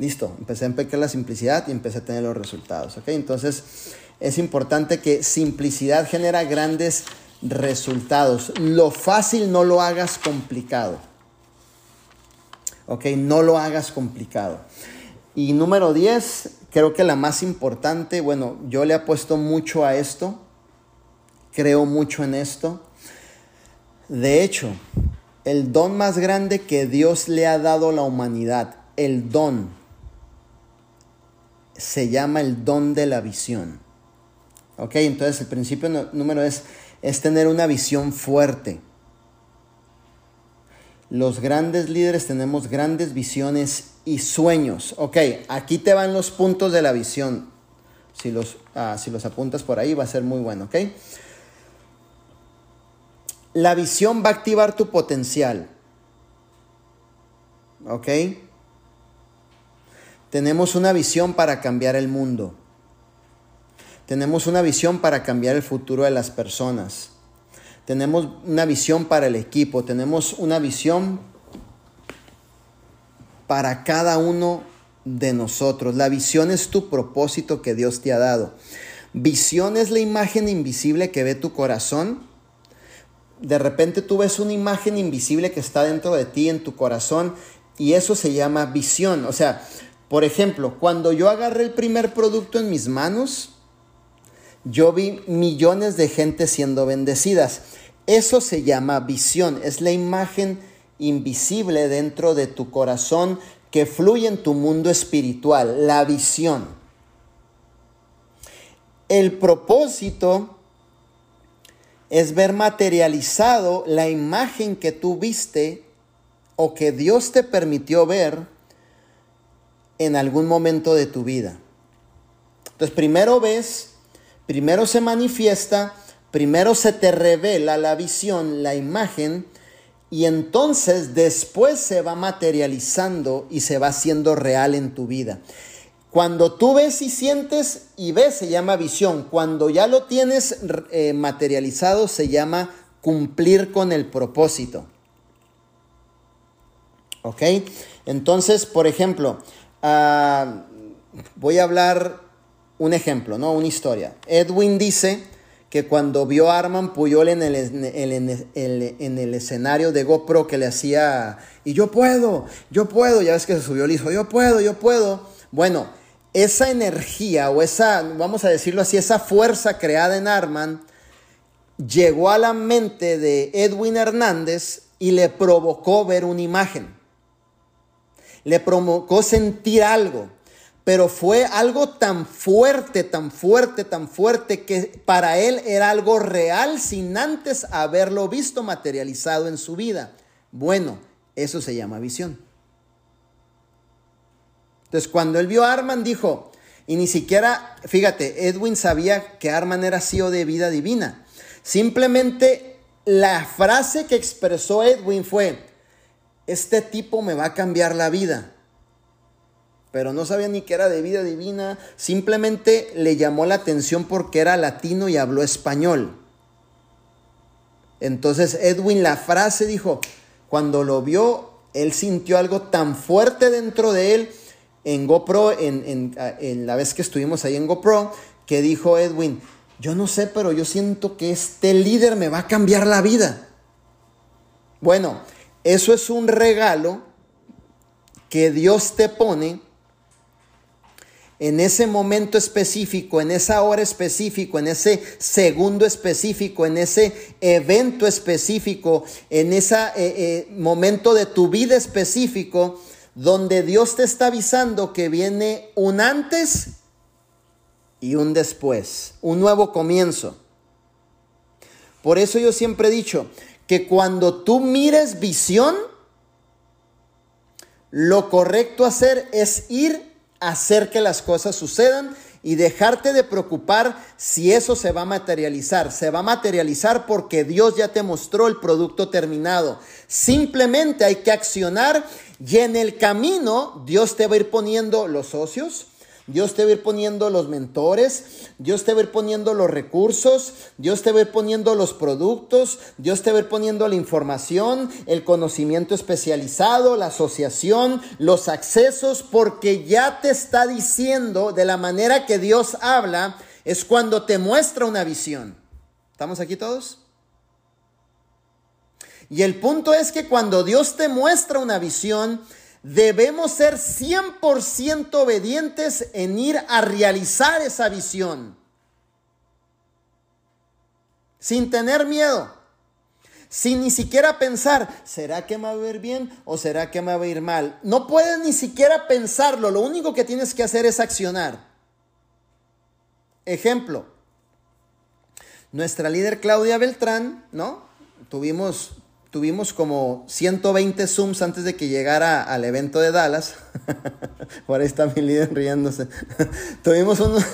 Listo, empecé a empecar la simplicidad y empecé a tener los resultados. ¿ok? Entonces es importante que simplicidad genera grandes resultados. Lo fácil no lo hagas complicado. ¿Ok? No lo hagas complicado. Y número 10, creo que la más importante, bueno, yo le apuesto mucho a esto, creo mucho en esto. De hecho, el don más grande que Dios le ha dado a la humanidad, el don, se llama el don de la visión. Ok, entonces el principio número es, es tener una visión fuerte. Los grandes líderes tenemos grandes visiones y sueños. Ok, aquí te van los puntos de la visión. Si los, ah, si los apuntas por ahí va a ser muy bueno, ¿ok? La visión va a activar tu potencial. ¿Ok? Tenemos una visión para cambiar el mundo. Tenemos una visión para cambiar el futuro de las personas. Tenemos una visión para el equipo. Tenemos una visión para cada uno de nosotros. La visión es tu propósito que Dios te ha dado. Visión es la imagen invisible que ve tu corazón de repente tú ves una imagen invisible que está dentro de ti, en tu corazón, y eso se llama visión. O sea, por ejemplo, cuando yo agarré el primer producto en mis manos, yo vi millones de gente siendo bendecidas. Eso se llama visión, es la imagen invisible dentro de tu corazón que fluye en tu mundo espiritual, la visión. El propósito es ver materializado la imagen que tú viste o que Dios te permitió ver en algún momento de tu vida. Entonces, primero ves, primero se manifiesta, primero se te revela la visión, la imagen, y entonces después se va materializando y se va haciendo real en tu vida. Cuando tú ves y sientes y ves se llama visión. Cuando ya lo tienes eh, materializado se llama cumplir con el propósito. ¿Ok? Entonces, por ejemplo, ah, voy a hablar un ejemplo, ¿no? Una historia. Edwin dice que cuando vio a Arman Puyol en el, en el, escenario de GoPro que le hacía, y yo puedo, yo puedo, ya ves que se subió el hijo, yo puedo, yo puedo. Bueno, esa energía o esa, vamos a decirlo así, esa fuerza creada en Arman llegó a la mente de Edwin Hernández y le provocó ver una imagen. Le provocó sentir algo, pero fue algo tan fuerte, tan fuerte, tan fuerte que para él era algo real sin antes haberlo visto materializado en su vida. Bueno, Eso se llama visión. Entonces, cuando él vio a Arman, dijo, y ni siquiera, fíjate, Edwin sabía que Arman era CEO de vida divina. Simplemente la frase que expresó Edwin fue, este tipo me va a cambiar la vida. Pero no sabía ni que era de vida divina, simplemente le llamó la atención porque era latino y habló español. Entonces Edwin la frase dijo, cuando lo vio, él sintió algo tan fuerte dentro de él en GoPro, en, en, la vez que estuvimos ahí en GoPro, que dijo Edwin, yo no sé, pero yo siento que este líder me va a cambiar la vida. Bueno, eso es un regalo que Dios te pone en ese momento específico, en esa hora específico, en ese segundo específico, en ese evento específico, en ese eh, eh, momento de tu vida específico, donde Dios te está avisando que viene un antes y un después, un nuevo comienzo. Por eso yo siempre he dicho que cuando tú mires visión, lo correcto hacer es ir hacer que las cosas sucedan y dejarte de preocupar si eso se va a materializar. Se va a materializar porque Dios ya te mostró el producto terminado. Simplemente hay que accionar y en el camino Dios te va a ir poniendo los socios, Dios te va a ir poniendo los mentores, Dios te va a ir poniendo los recursos, Dios te va a ir poniendo los productos, Dios te va a ir poniendo la información, el conocimiento especializado, la asociación, los accesos, porque ya te está diciendo de la manera que Dios habla, es cuando te muestra una visión. ¿Estamos aquí todos? Y el punto es que cuando Dios te muestra una visión, debemos ser 100% obedientes en ir a realizar esa visión. Sin tener miedo. Sin ni siquiera pensar, ¿será que me va a ir bien o será que me va a ir mal? No puedes ni siquiera pensarlo, lo único que tienes que hacer es accionar. Ejemplo, nuestra líder Claudia Beltrán, ¿no? Tuvimos tuvimos como 120 Zooms antes de que llegara al evento de Dallas. <laughs> Por ahí está mi líder riéndose. <laughs> tuvimos un... <laughs>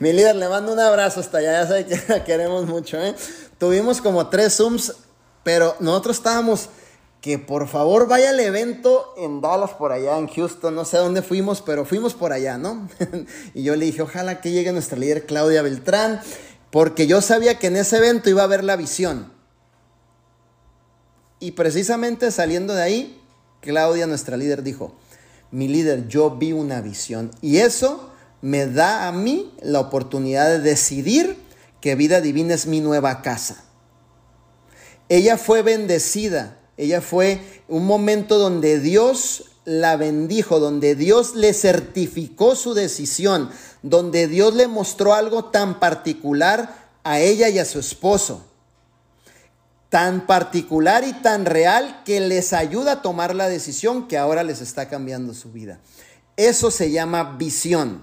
mi líder, le mando un abrazo hasta allá, ya sabe que la queremos mucho. ¿eh? Tuvimos como tres Zooms, pero nosotros estábamos que por favor vaya al evento en Dallas, por allá en Houston, no sé dónde fuimos, pero fuimos por allá, ¿no? y yo le dije, ojalá que llegue nuestra líder Claudia Beltrán, porque yo sabía que en ese evento iba a haber la visión. Y precisamente saliendo de ahí, Claudia, nuestra líder, dijo, mi líder, yo vi una visión y eso me da a mí la oportunidad de decidir que vida divina es mi nueva casa. Ella fue bendecida, ella fue un momento donde Dios la bendijo, donde Dios le certificó su decisión, donde Dios le mostró algo tan particular a ella y a su esposo tan particular y tan real que les ayuda a tomar la decisión que ahora les está cambiando su vida. Eso se llama visión.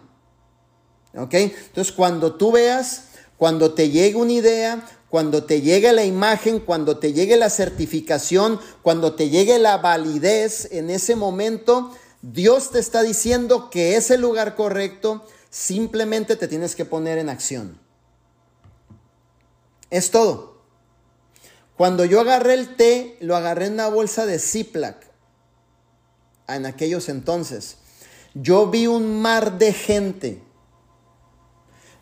¿Ok? Entonces cuando tú veas, cuando te llegue una idea, cuando te llegue la imagen, cuando te llegue la certificación, cuando te llegue la validez, en ese momento Dios te está diciendo que es el lugar correcto, simplemente te tienes que poner en acción. Es todo. Cuando yo agarré el té, lo agarré en una bolsa de Ziploc en aquellos entonces. Yo vi un mar de gente.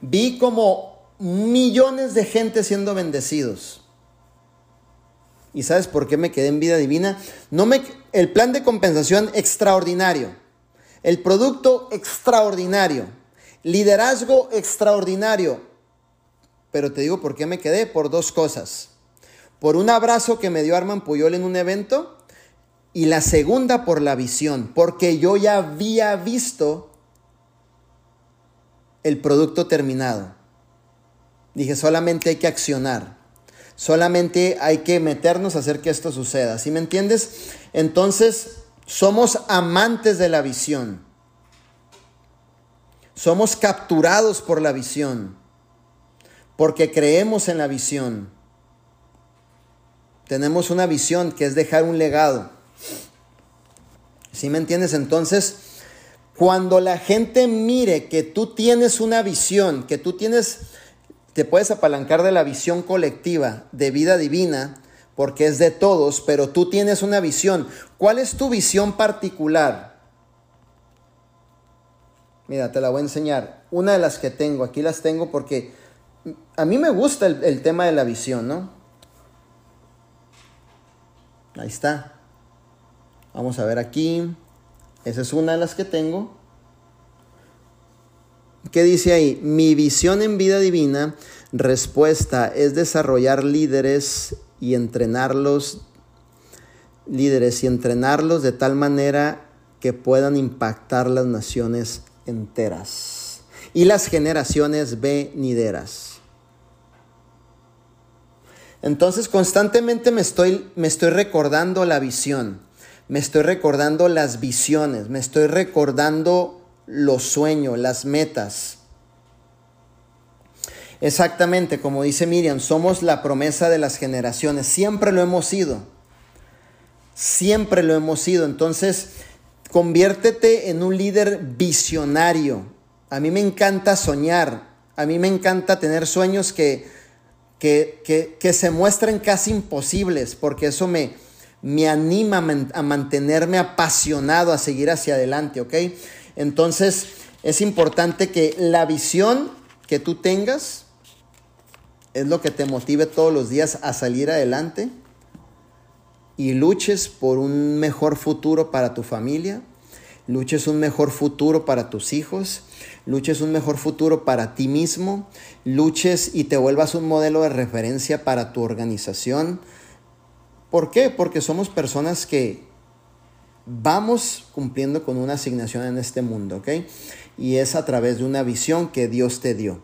Vi como millones de gente siendo bendecidos. ¿Y sabes por qué me quedé en vida divina? No me, el plan de compensación extraordinario. El producto extraordinario. Liderazgo extraordinario. Pero te digo por qué me quedé. Por dos cosas por un abrazo que me dio Arman Puyol en un evento y la segunda por la visión, porque yo ya había visto el producto terminado. Dije, solamente hay que accionar, solamente hay que meternos a hacer que esto suceda, ¿sí me entiendes? Entonces, somos amantes de la visión, somos capturados por la visión, porque creemos en la visión Tenemos una visión que es dejar un legado. ¿Sí me entiendes? Entonces, cuando la gente mire que tú tienes una visión, que tú tienes, te puedes apalancar de la visión colectiva de vida divina, porque es de todos, pero tú tienes una visión. ¿Cuál es tu visión particular? Mira, te la voy a enseñar. Una de las que tengo, aquí las tengo porque a mí me gusta el, el tema de la visión, ¿no? Ahí está. Vamos a ver aquí. Esa es una de las que tengo. ¿Qué dice ahí? Mi visión en vida divina, respuesta, es desarrollar líderes y entrenarlos, líderes y entrenarlos de tal manera que puedan impactar las naciones enteras y las generaciones venideras. Entonces constantemente me estoy, me estoy recordando la visión me estoy recordando las visiones, me estoy recordando los sueños, las metas. Exactamente, como dice Miriam, somos la promesa de las generaciones, siempre lo hemos sido, siempre lo hemos sido. Entonces, conviértete en un líder visionario. A mí me encanta soñar, a mí me encanta tener sueños que, que, que, se muestren casi imposibles, porque eso me, me anima a mantenerme apasionado a seguir hacia adelante, ¿ok? Entonces es importante que la visión que tú tengas es lo que te motive todos los días a salir adelante y luches por un mejor futuro para tu familia, luches un mejor futuro para tus hijos, luches un mejor futuro para ti mismo, luches y te vuelvas un modelo de referencia para tu organización, ¿Por qué? Porque somos personas que vamos cumpliendo con una asignación en este mundo, ¿ok? Y es a través de una visión que Dios te dio.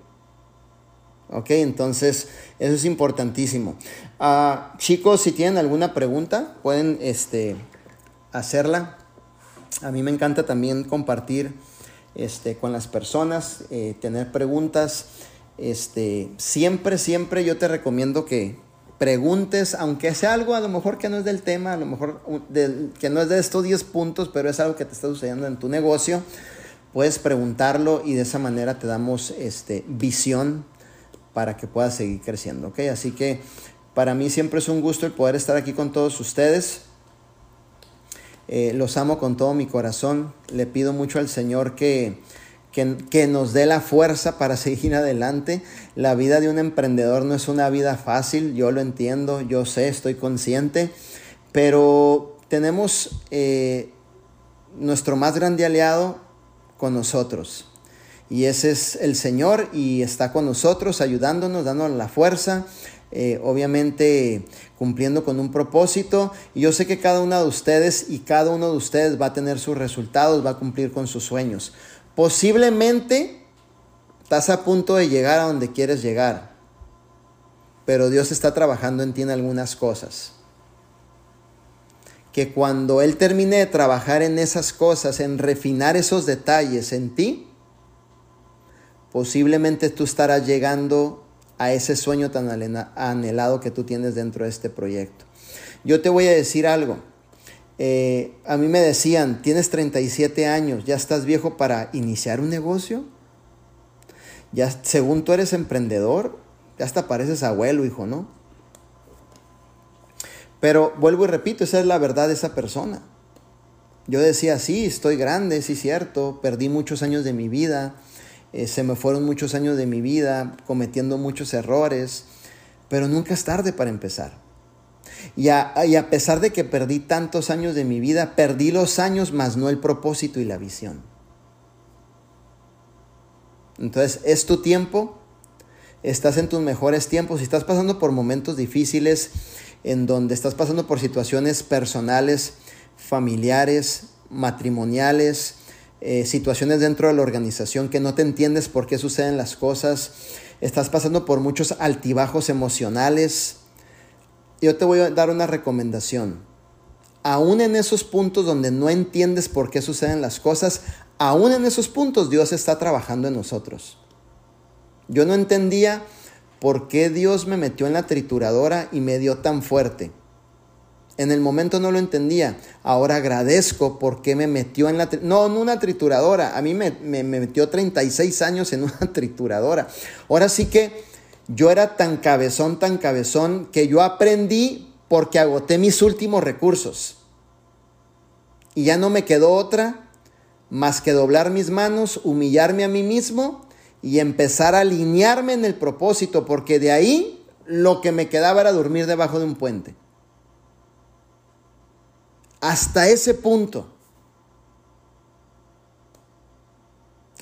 ¿Ok? Entonces, eso es importantísimo. Ah, chicos, si tienen alguna pregunta, pueden este, hacerla. A mí me encanta también compartir este, con las personas, eh, tener preguntas. Este, siempre, siempre yo te recomiendo que, preguntes, aunque sea algo a lo mejor que no es del tema, a lo mejor que no es de estos 10 puntos, pero es algo que te está sucediendo en tu negocio, puedes preguntarlo y de esa manera te damos este, visión para que puedas seguir creciendo. Así que para mí siempre es un gusto el poder estar aquí con todos ustedes. Eh, los amo con todo mi corazón. Le pido mucho al Señor que que, nos dé la fuerza para <laughs> seguir adelante. La vida de un emprendedor no es una vida fácil, yo lo entiendo, yo sé, estoy consciente, pero tenemos eh, nuestro más grande aliado con nosotros. Y ese es el Señor y está con nosotros, ayudándonos, dándonos la fuerza, eh, obviamente cumpliendo con un propósito. Y yo sé que cada uno de ustedes y cada uno de ustedes va a tener sus resultados, va a cumplir con sus sueños. Posiblemente estás a punto de llegar a donde quieres llegar, pero Dios está trabajando en ti en algunas cosas. Que cuando Él termine de trabajar en esas cosas, en refinar esos detalles en ti, posiblemente tú estarás llegando a ese sueño tan anhelado que tú tienes dentro de este proyecto. Yo te voy a decir algo. Eh, a mí me decían, tienes 37 años, ya estás viejo para iniciar un negocio. Ya, según tú eres emprendedor, ya hasta pareces abuelo, hijo, ¿no? Pero vuelvo y repito, esa es la verdad de esa persona. Yo decía, sí, estoy grande, sí, cierto, perdí muchos años de mi vida, eh, se me fueron muchos años de mi vida cometiendo muchos errores, pero nunca es tarde para empezar. Y a, pesar de que perdí tantos años de mi vida, perdí los años, más no el propósito y la visión. Entonces, es tu tiempo, estás en tus mejores tiempos, si estás pasando por momentos difíciles, en donde estás pasando por situaciones personales, familiares, matrimoniales, eh, situaciones dentro de la organización que no te entiendes por qué suceden las cosas, estás pasando por muchos altibajos emocionales, yo te voy a dar una recomendación. Aún en esos puntos donde no entiendes por qué suceden las cosas, aún en esos puntos Dios está trabajando en nosotros. Yo no entendía por qué Dios me metió en la trituradora y me dio tan fuerte. En el momento no lo entendía. Ahora agradezco porque me metió en la... No, en una trituradora. A mí me, me, metió 36 años en una <laughs> trituradora. Ahora sí que yo era tan cabezón, tan cabezón, que yo aprendí porque agoté mis últimos recursos. Y ya no me quedó otra más que doblar mis manos, humillarme a mí mismo y empezar a alinearme en el propósito, porque de ahí lo que me quedaba era dormir debajo de un puente. Hasta ese punto.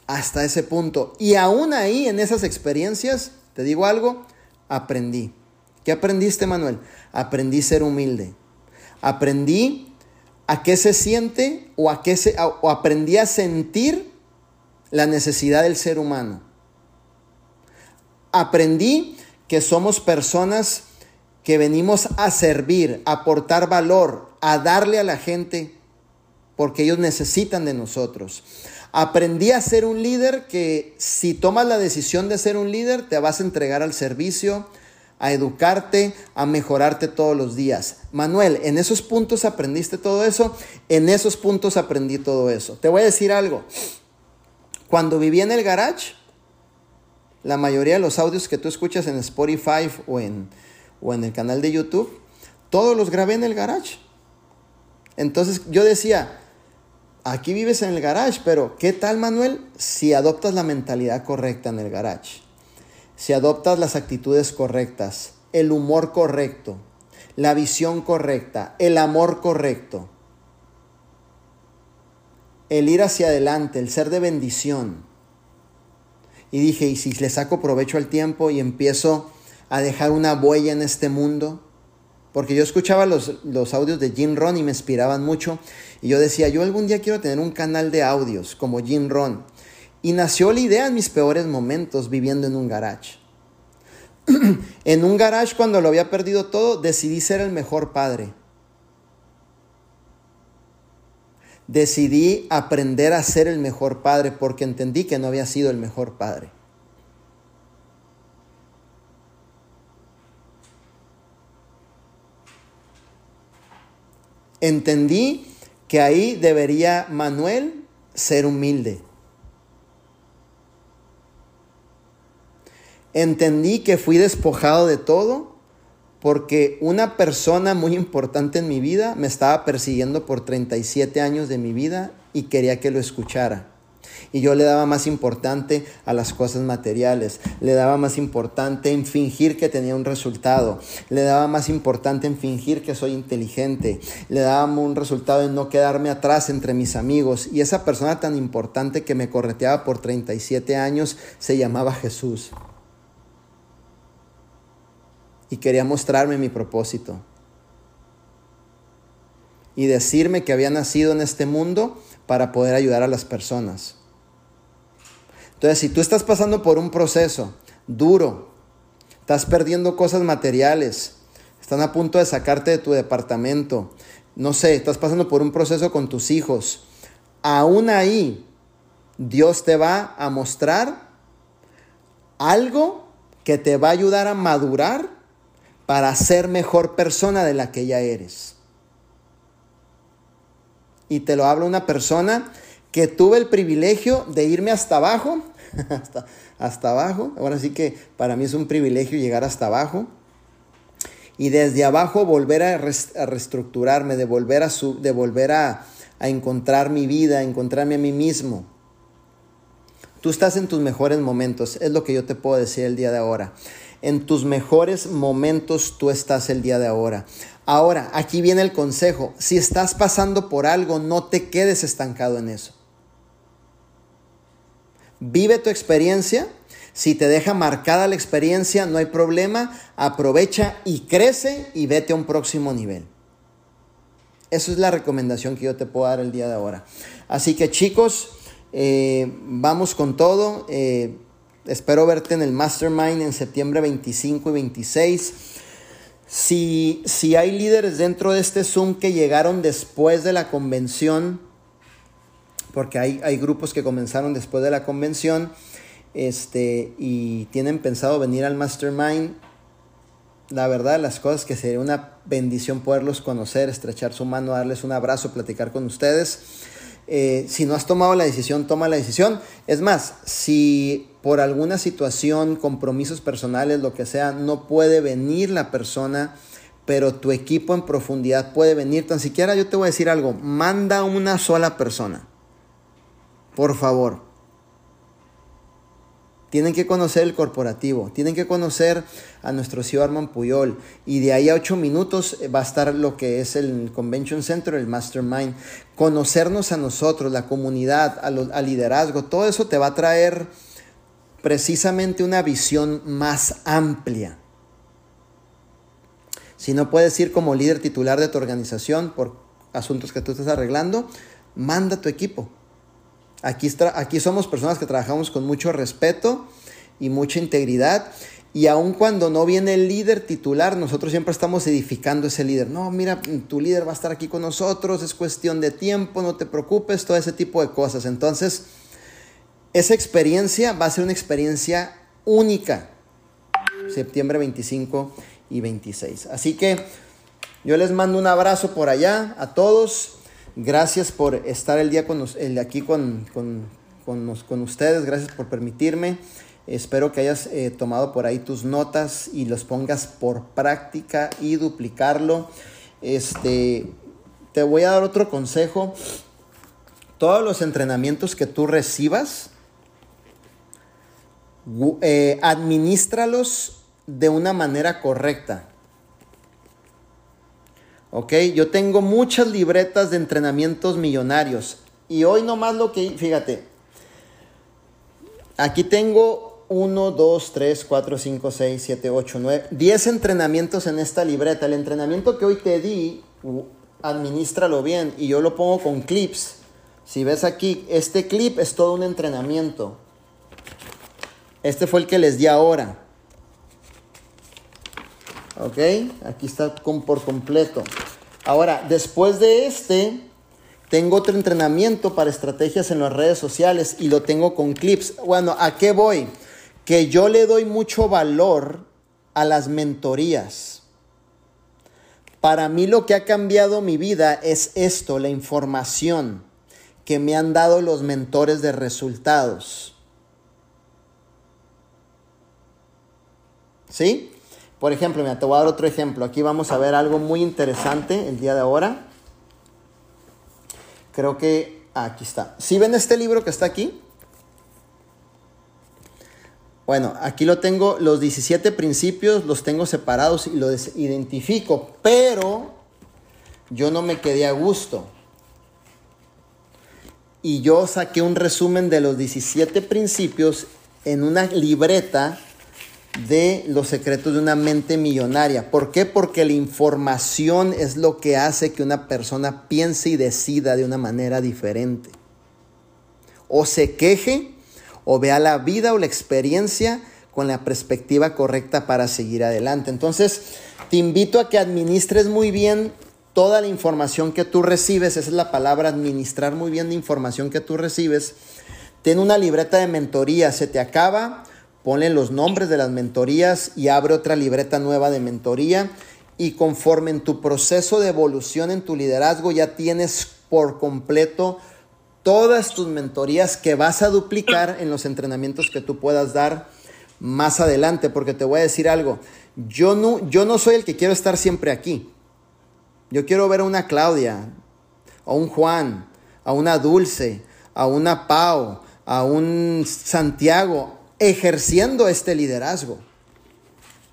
Hasta ese punto. Y aún ahí, en esas experiencias, te digo algo, aprendí. ¿Qué aprendiste, Manuel? Aprendí a ser humilde. Aprendí a qué se siente o, a qué se, o aprendí a sentir la necesidad del ser humano. Aprendí que somos personas que venimos a servir, a aportar valor, a darle a la gente, porque ellos necesitan de nosotros. Aprendí a ser un líder que si tomas la decisión de ser un líder, te vas a entregar al servicio, a educarte, a mejorarte todos los días. Manuel, en esos puntos aprendiste todo eso, en esos puntos aprendí todo eso. Te voy a decir algo. Cuando viví en el garage, la mayoría de los audios que tú escuchas en Spotify o en, o en el canal de YouTube, todos los grabé en el garage. Entonces yo decía, aquí vives en el garage, pero ¿qué tal Manuel si adoptas la mentalidad correcta en el garage? Si adoptas las actitudes correctas, el humor correcto, la visión correcta, el amor correcto, el ir hacia adelante, el ser de bendición. Y dije, ¿y si le saco provecho al tiempo y empiezo a dejar una huella en este mundo? Porque yo escuchaba los, los, audios de Jim Ron y me inspiraban mucho. Y yo decía, yo algún día quiero tener un canal de audios como Jim Ron. Y nació la idea en mis peores momentos viviendo en un garage. <clears throat> en un garage cuando lo había perdido todo, decidí ser el mejor padre. decidí aprender a ser el mejor padre porque entendí que no había sido el mejor padre. Entendí que ahí debería Manuel ser humilde. Entendí que fui despojado de todo porque una persona muy importante en mi vida me estaba persiguiendo por 37 años de mi vida y quería que lo escuchara. Y yo le daba más importante a las cosas materiales, le daba más importante en fingir que tenía un resultado, le daba más importante en fingir que soy inteligente, le daba un resultado en no quedarme atrás entre mis amigos. Y esa persona tan importante que me correteaba por 37 años se llamaba Jesús y quería mostrarme mi propósito. Y decirme que había nacido en este mundo para poder ayudar a las personas. Entonces, si tú estás pasando por un proceso duro, estás perdiendo cosas materiales, están a punto de sacarte de tu departamento, no sé, estás pasando por un proceso con tus hijos, aún ahí Dios te va a mostrar algo que te va a ayudar a madurar para ser mejor persona de la que ya eres. Y te lo habla una persona que tuve el privilegio de irme hasta abajo, <laughs> hasta, hasta abajo. Ahora sí que para mí es un privilegio llegar hasta abajo. Y desde abajo volver a, reestructurarme, de volver, a, de volver a, a encontrar mi vida, a encontrarme a mí mismo. Tú estás en tus mejores momentos, es lo que yo te puedo decir el día de ahora en tus mejores momentos tú estás el día de ahora. Ahora, aquí viene el consejo. Si estás pasando por algo, no te quedes estancado en eso. Vive tu experiencia. Si te deja marcada la experiencia, no hay problema. Aprovecha y crece y vete a un próximo nivel. Esa es la recomendación que yo te puedo dar el día de ahora. Así que chicos, eh, vamos con todo. Eh, Espero verte en el Mastermind en septiembre 25 y 26. Si, si hay líderes dentro de este Zoom que llegaron después de la convención, porque hay, hay grupos que comenzaron después de la convención este, y tienen pensado venir al Mastermind, la verdad, las cosas que sería una bendición poderlos conocer, estrechar su mano, darles un abrazo, platicar con ustedes. Eh, si no has tomado la decisión, toma la decisión. Es más, si por alguna situación, compromisos personales, lo que sea, no puede venir la persona, pero tu equipo en profundidad puede venir, tan siquiera yo te voy a decir algo, manda una sola persona. Por favor tienen que conocer el corporativo, tienen que conocer a nuestro CEO Arman Puyol y de ahí a ocho minutos va a estar lo que es el Convention Center, el Mastermind. Conocernos a nosotros, la comunidad, al liderazgo, todo eso te va a traer precisamente una visión más amplia. Si no puedes ir como líder titular de tu organización por asuntos que tú estás arreglando, manda tu equipo. Aquí, aquí somos personas que trabajamos con mucho respeto y mucha integridad. Y aun cuando no viene el líder titular, nosotros siempre estamos edificando ese líder. No, mira, tu líder va a estar aquí con nosotros, es cuestión de tiempo, no te preocupes, todo ese tipo de cosas. Entonces, esa experiencia va a ser una experiencia única. Septiembre 25 y 26. Así que yo les mando un abrazo por allá a todos. Gracias por estar el día con, el, aquí con, con, con, ustedes. Gracias por permitirme. Espero que hayas eh, tomado por ahí tus notas y los pongas por práctica y duplicarlo. Este, te voy a dar otro consejo. Todos los entrenamientos que tú recibas, eh, administralos de una manera correcta. ¿Ok? Yo tengo muchas libretas de entrenamientos millonarios. Y hoy nomás lo que, fíjate, aquí tengo 1, 2, 3, 4, 5, 6, 7, 8, 9, 10 entrenamientos en esta libreta. El entrenamiento que hoy te di, administralo bien y yo lo pongo con clips. Si ves aquí, este clip es todo un entrenamiento. Este fue el que les di ahora. ¿Ok? Aquí está por completo. Ahora, después de este, tengo otro entrenamiento para estrategias en las redes sociales y lo tengo con clips. Bueno, ¿a qué voy? Que yo le doy mucho valor a las mentorías. Para mí lo que ha cambiado mi vida es esto, la información que me han dado los mentores de resultados. ¿Sí? Por ejemplo, mira, te voy a dar otro ejemplo. Aquí vamos a ver algo muy interesante el día de ahora. Creo que aquí está. ¿Sí ven este libro que está aquí? Bueno, aquí lo tengo, los 17 principios los tengo separados y los identifico, pero yo no me quedé a gusto. Y yo saqué un resumen de los 17 principios en una libreta de los secretos de una mente millonaria. ¿Por qué? Porque la información es lo que hace que una persona piense y decida de una manera diferente. O se queje o vea la vida o la experiencia con la perspectiva correcta para seguir adelante. Entonces, te invito a que administres muy bien toda la información que tú recibes. Esa es la palabra, administrar muy bien la información que tú recibes. Ten una libreta de mentoría, se te acaba ponle los nombres de las mentorías y abre otra libreta nueva de mentoría. Y conforme en tu proceso de evolución en tu liderazgo ya tienes por completo todas tus mentorías que vas a duplicar en los entrenamientos que tú puedas dar más adelante. Porque te voy a decir algo, yo no, yo no soy el que quiero estar siempre aquí. Yo quiero ver a una Claudia, a un Juan, a una Dulce, a una Pau, a un Santiago, ejerciendo este liderazgo.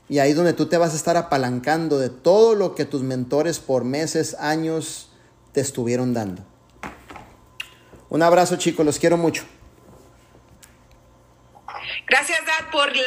Y ahí donde tú te vas a estar apalancando de todo lo que tus mentores por meses, años te estuvieron dando. Un abrazo chicos, los quiero mucho. Gracias Dad por la...